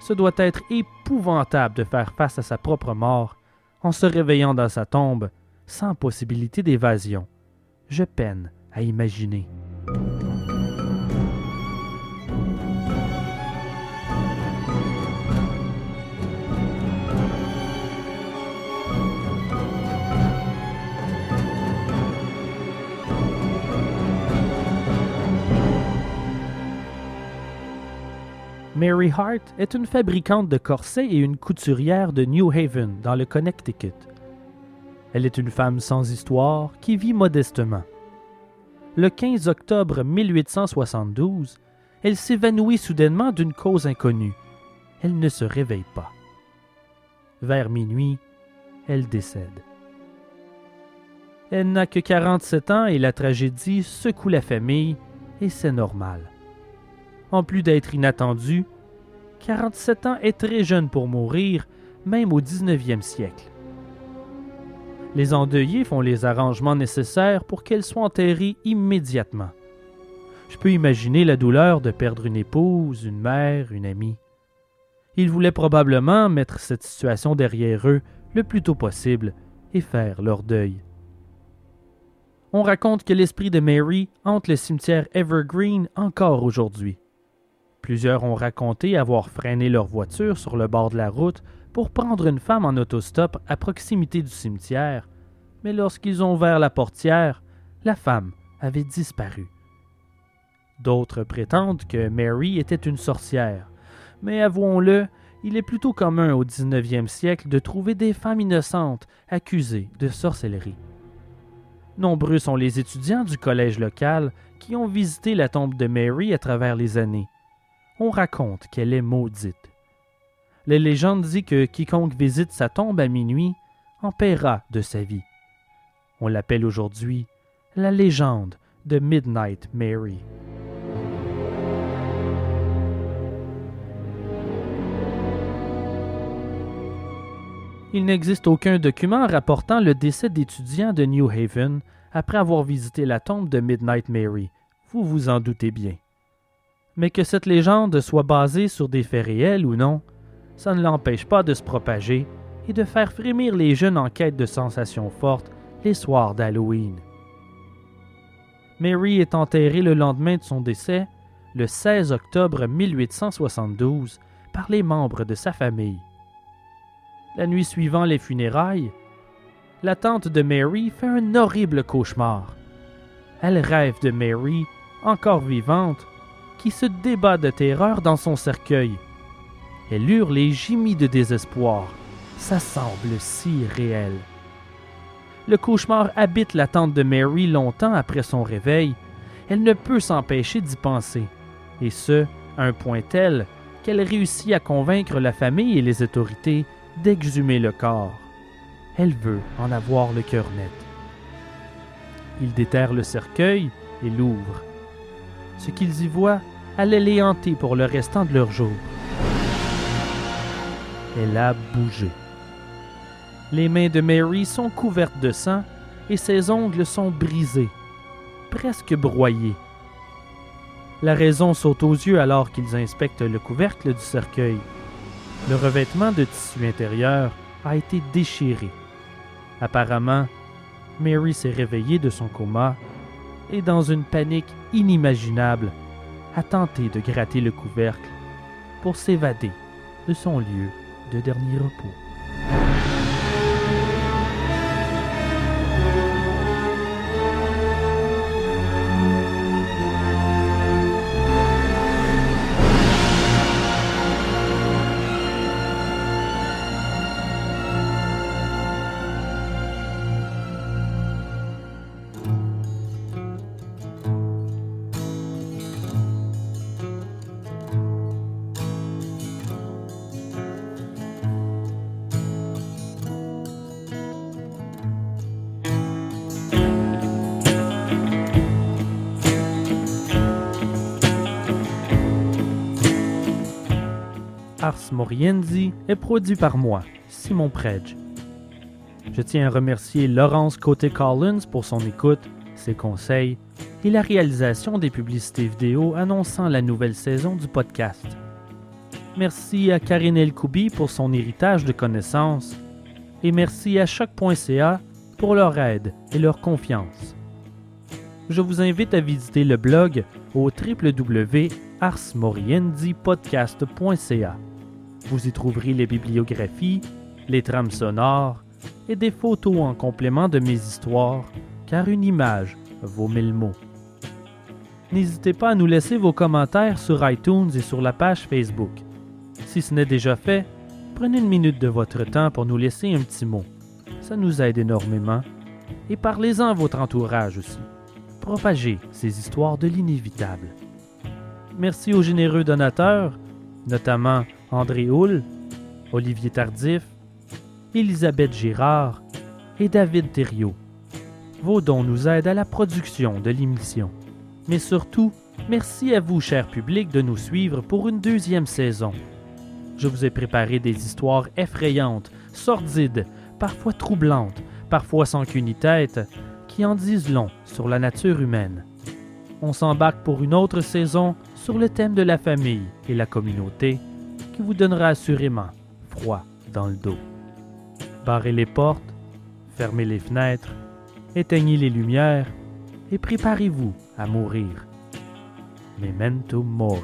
Ce doit être épouvantable de faire face à sa propre mort en se réveillant dans sa tombe sans possibilité d'évasion. Je peine à imaginer. Mary Hart est une fabricante de corsets et une couturière de New Haven, dans le Connecticut. Elle est une femme sans histoire qui vit modestement. Le 15 octobre 1872, elle s'évanouit soudainement d'une cause inconnue. Elle ne se réveille pas. Vers minuit, elle décède. Elle n'a que 47 ans et la tragédie secoue la famille, et c'est normal. En plus d'être inattendue, 47 ans est très jeune pour mourir, même au 19e siècle. Les endeuillés font les arrangements nécessaires pour qu'elle soit enterrée immédiatement. Je peux imaginer la douleur de perdre une épouse, une mère, une amie. Ils voulaient probablement mettre cette situation derrière eux le plus tôt possible et faire leur deuil. On raconte que l'esprit de Mary hante le cimetière Evergreen encore aujourd'hui. Plusieurs ont raconté avoir freiné leur voiture sur le bord de la route pour prendre une femme en autostop à proximité du cimetière, mais lorsqu'ils ont ouvert la portière, la femme avait disparu. D'autres prétendent que Mary était une sorcière, mais avouons-le, il est plutôt commun au 19e siècle de trouver des femmes innocentes accusées de sorcellerie. Nombreux sont les étudiants du collège local qui ont visité la tombe de Mary à travers les années on raconte qu'elle est maudite. La légende dit que quiconque visite sa tombe à minuit en paiera de sa vie. On l'appelle aujourd'hui la légende de Midnight Mary. Il n'existe aucun document rapportant le décès d'étudiants de New Haven après avoir visité la tombe de Midnight Mary. Vous vous en doutez bien. Mais que cette légende soit basée sur des faits réels ou non, ça ne l'empêche pas de se propager et de faire frémir les jeunes en quête de sensations fortes les soirs d'Halloween. Mary est enterrée le lendemain de son décès, le 16 octobre 1872, par les membres de sa famille. La nuit suivant les funérailles, la tante de Mary fait un horrible cauchemar. Elle rêve de Mary, encore vivante, qui se débat de terreur dans son cercueil. Elle hurle et gémit de désespoir. Ça semble si réel. Le cauchemar habite la tante de Mary longtemps après son réveil. Elle ne peut s'empêcher d'y penser, et ce, à un point tel qu'elle réussit à convaincre la famille et les autorités d'exhumer le corps. Elle veut en avoir le cœur net. Ils déterrent le cercueil et l'ouvrent. Ce qu'ils y voient allait les hanter pour le restant de leur jour. Elle a bougé. Les mains de Mary sont couvertes de sang et ses ongles sont brisés, presque broyés. La raison saute aux yeux alors qu'ils inspectent le couvercle du cercueil. Le revêtement de tissu intérieur a été déchiré. Apparemment, Mary s'est réveillée de son coma et dans une panique inimaginable, a tenté de gratter le couvercle pour s'évader de son lieu de dernier repos. Ars Moriendi est produit par moi, Simon Predge. Je tiens à remercier Laurence Côté-Collins pour son écoute, ses conseils et la réalisation des publicités vidéo annonçant la nouvelle saison du podcast. Merci à Karine Elkoubi pour son héritage de connaissances et merci à choc.ca pour leur aide et leur confiance. Je vous invite à visiter le blog au www.arsmoriendipodcast.ca. Vous y trouverez les bibliographies, les trames sonores et des photos en complément de mes histoires, car une image vaut mille mots. N'hésitez pas à nous laisser vos commentaires sur iTunes et sur la page Facebook. Si ce n'est déjà fait, prenez une minute de votre temps pour nous laisser un petit mot. Ça nous aide énormément. Et parlez-en à votre entourage aussi. Propagez ces histoires de l'inévitable. Merci aux généreux donateurs, notamment André Houle, Olivier Tardif, Elisabeth Girard et David Thériault. Vos dons nous aident à la production de l'émission. Mais surtout, merci à vous, cher public, de nous suivre pour une deuxième saison. Je vous ai préparé des histoires effrayantes, sordides, parfois troublantes, parfois sans qu'une tête, qui en disent long sur la nature humaine. On s'embarque pour une autre saison sur le thème de la famille et la communauté, qui vous donnera assurément froid dans le dos. Barrez les portes, fermez les fenêtres, éteignez les lumières et préparez-vous à mourir. Memento mori.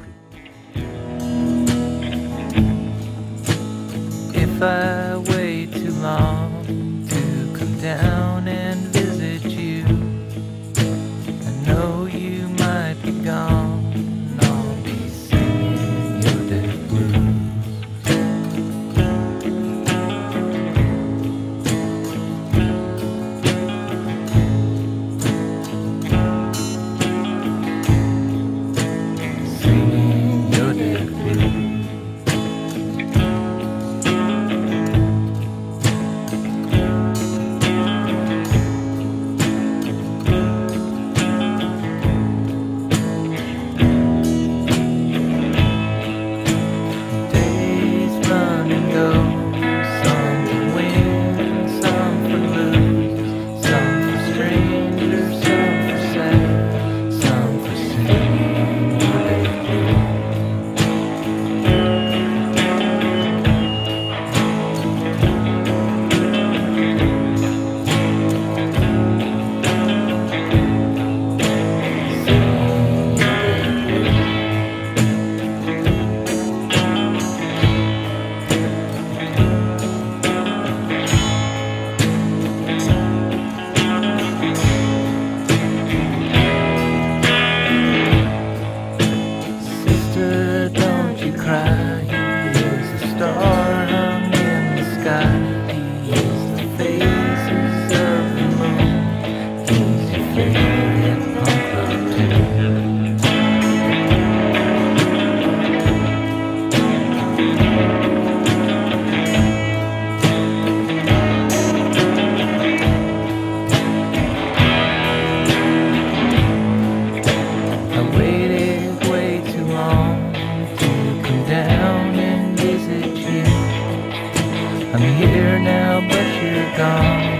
gone.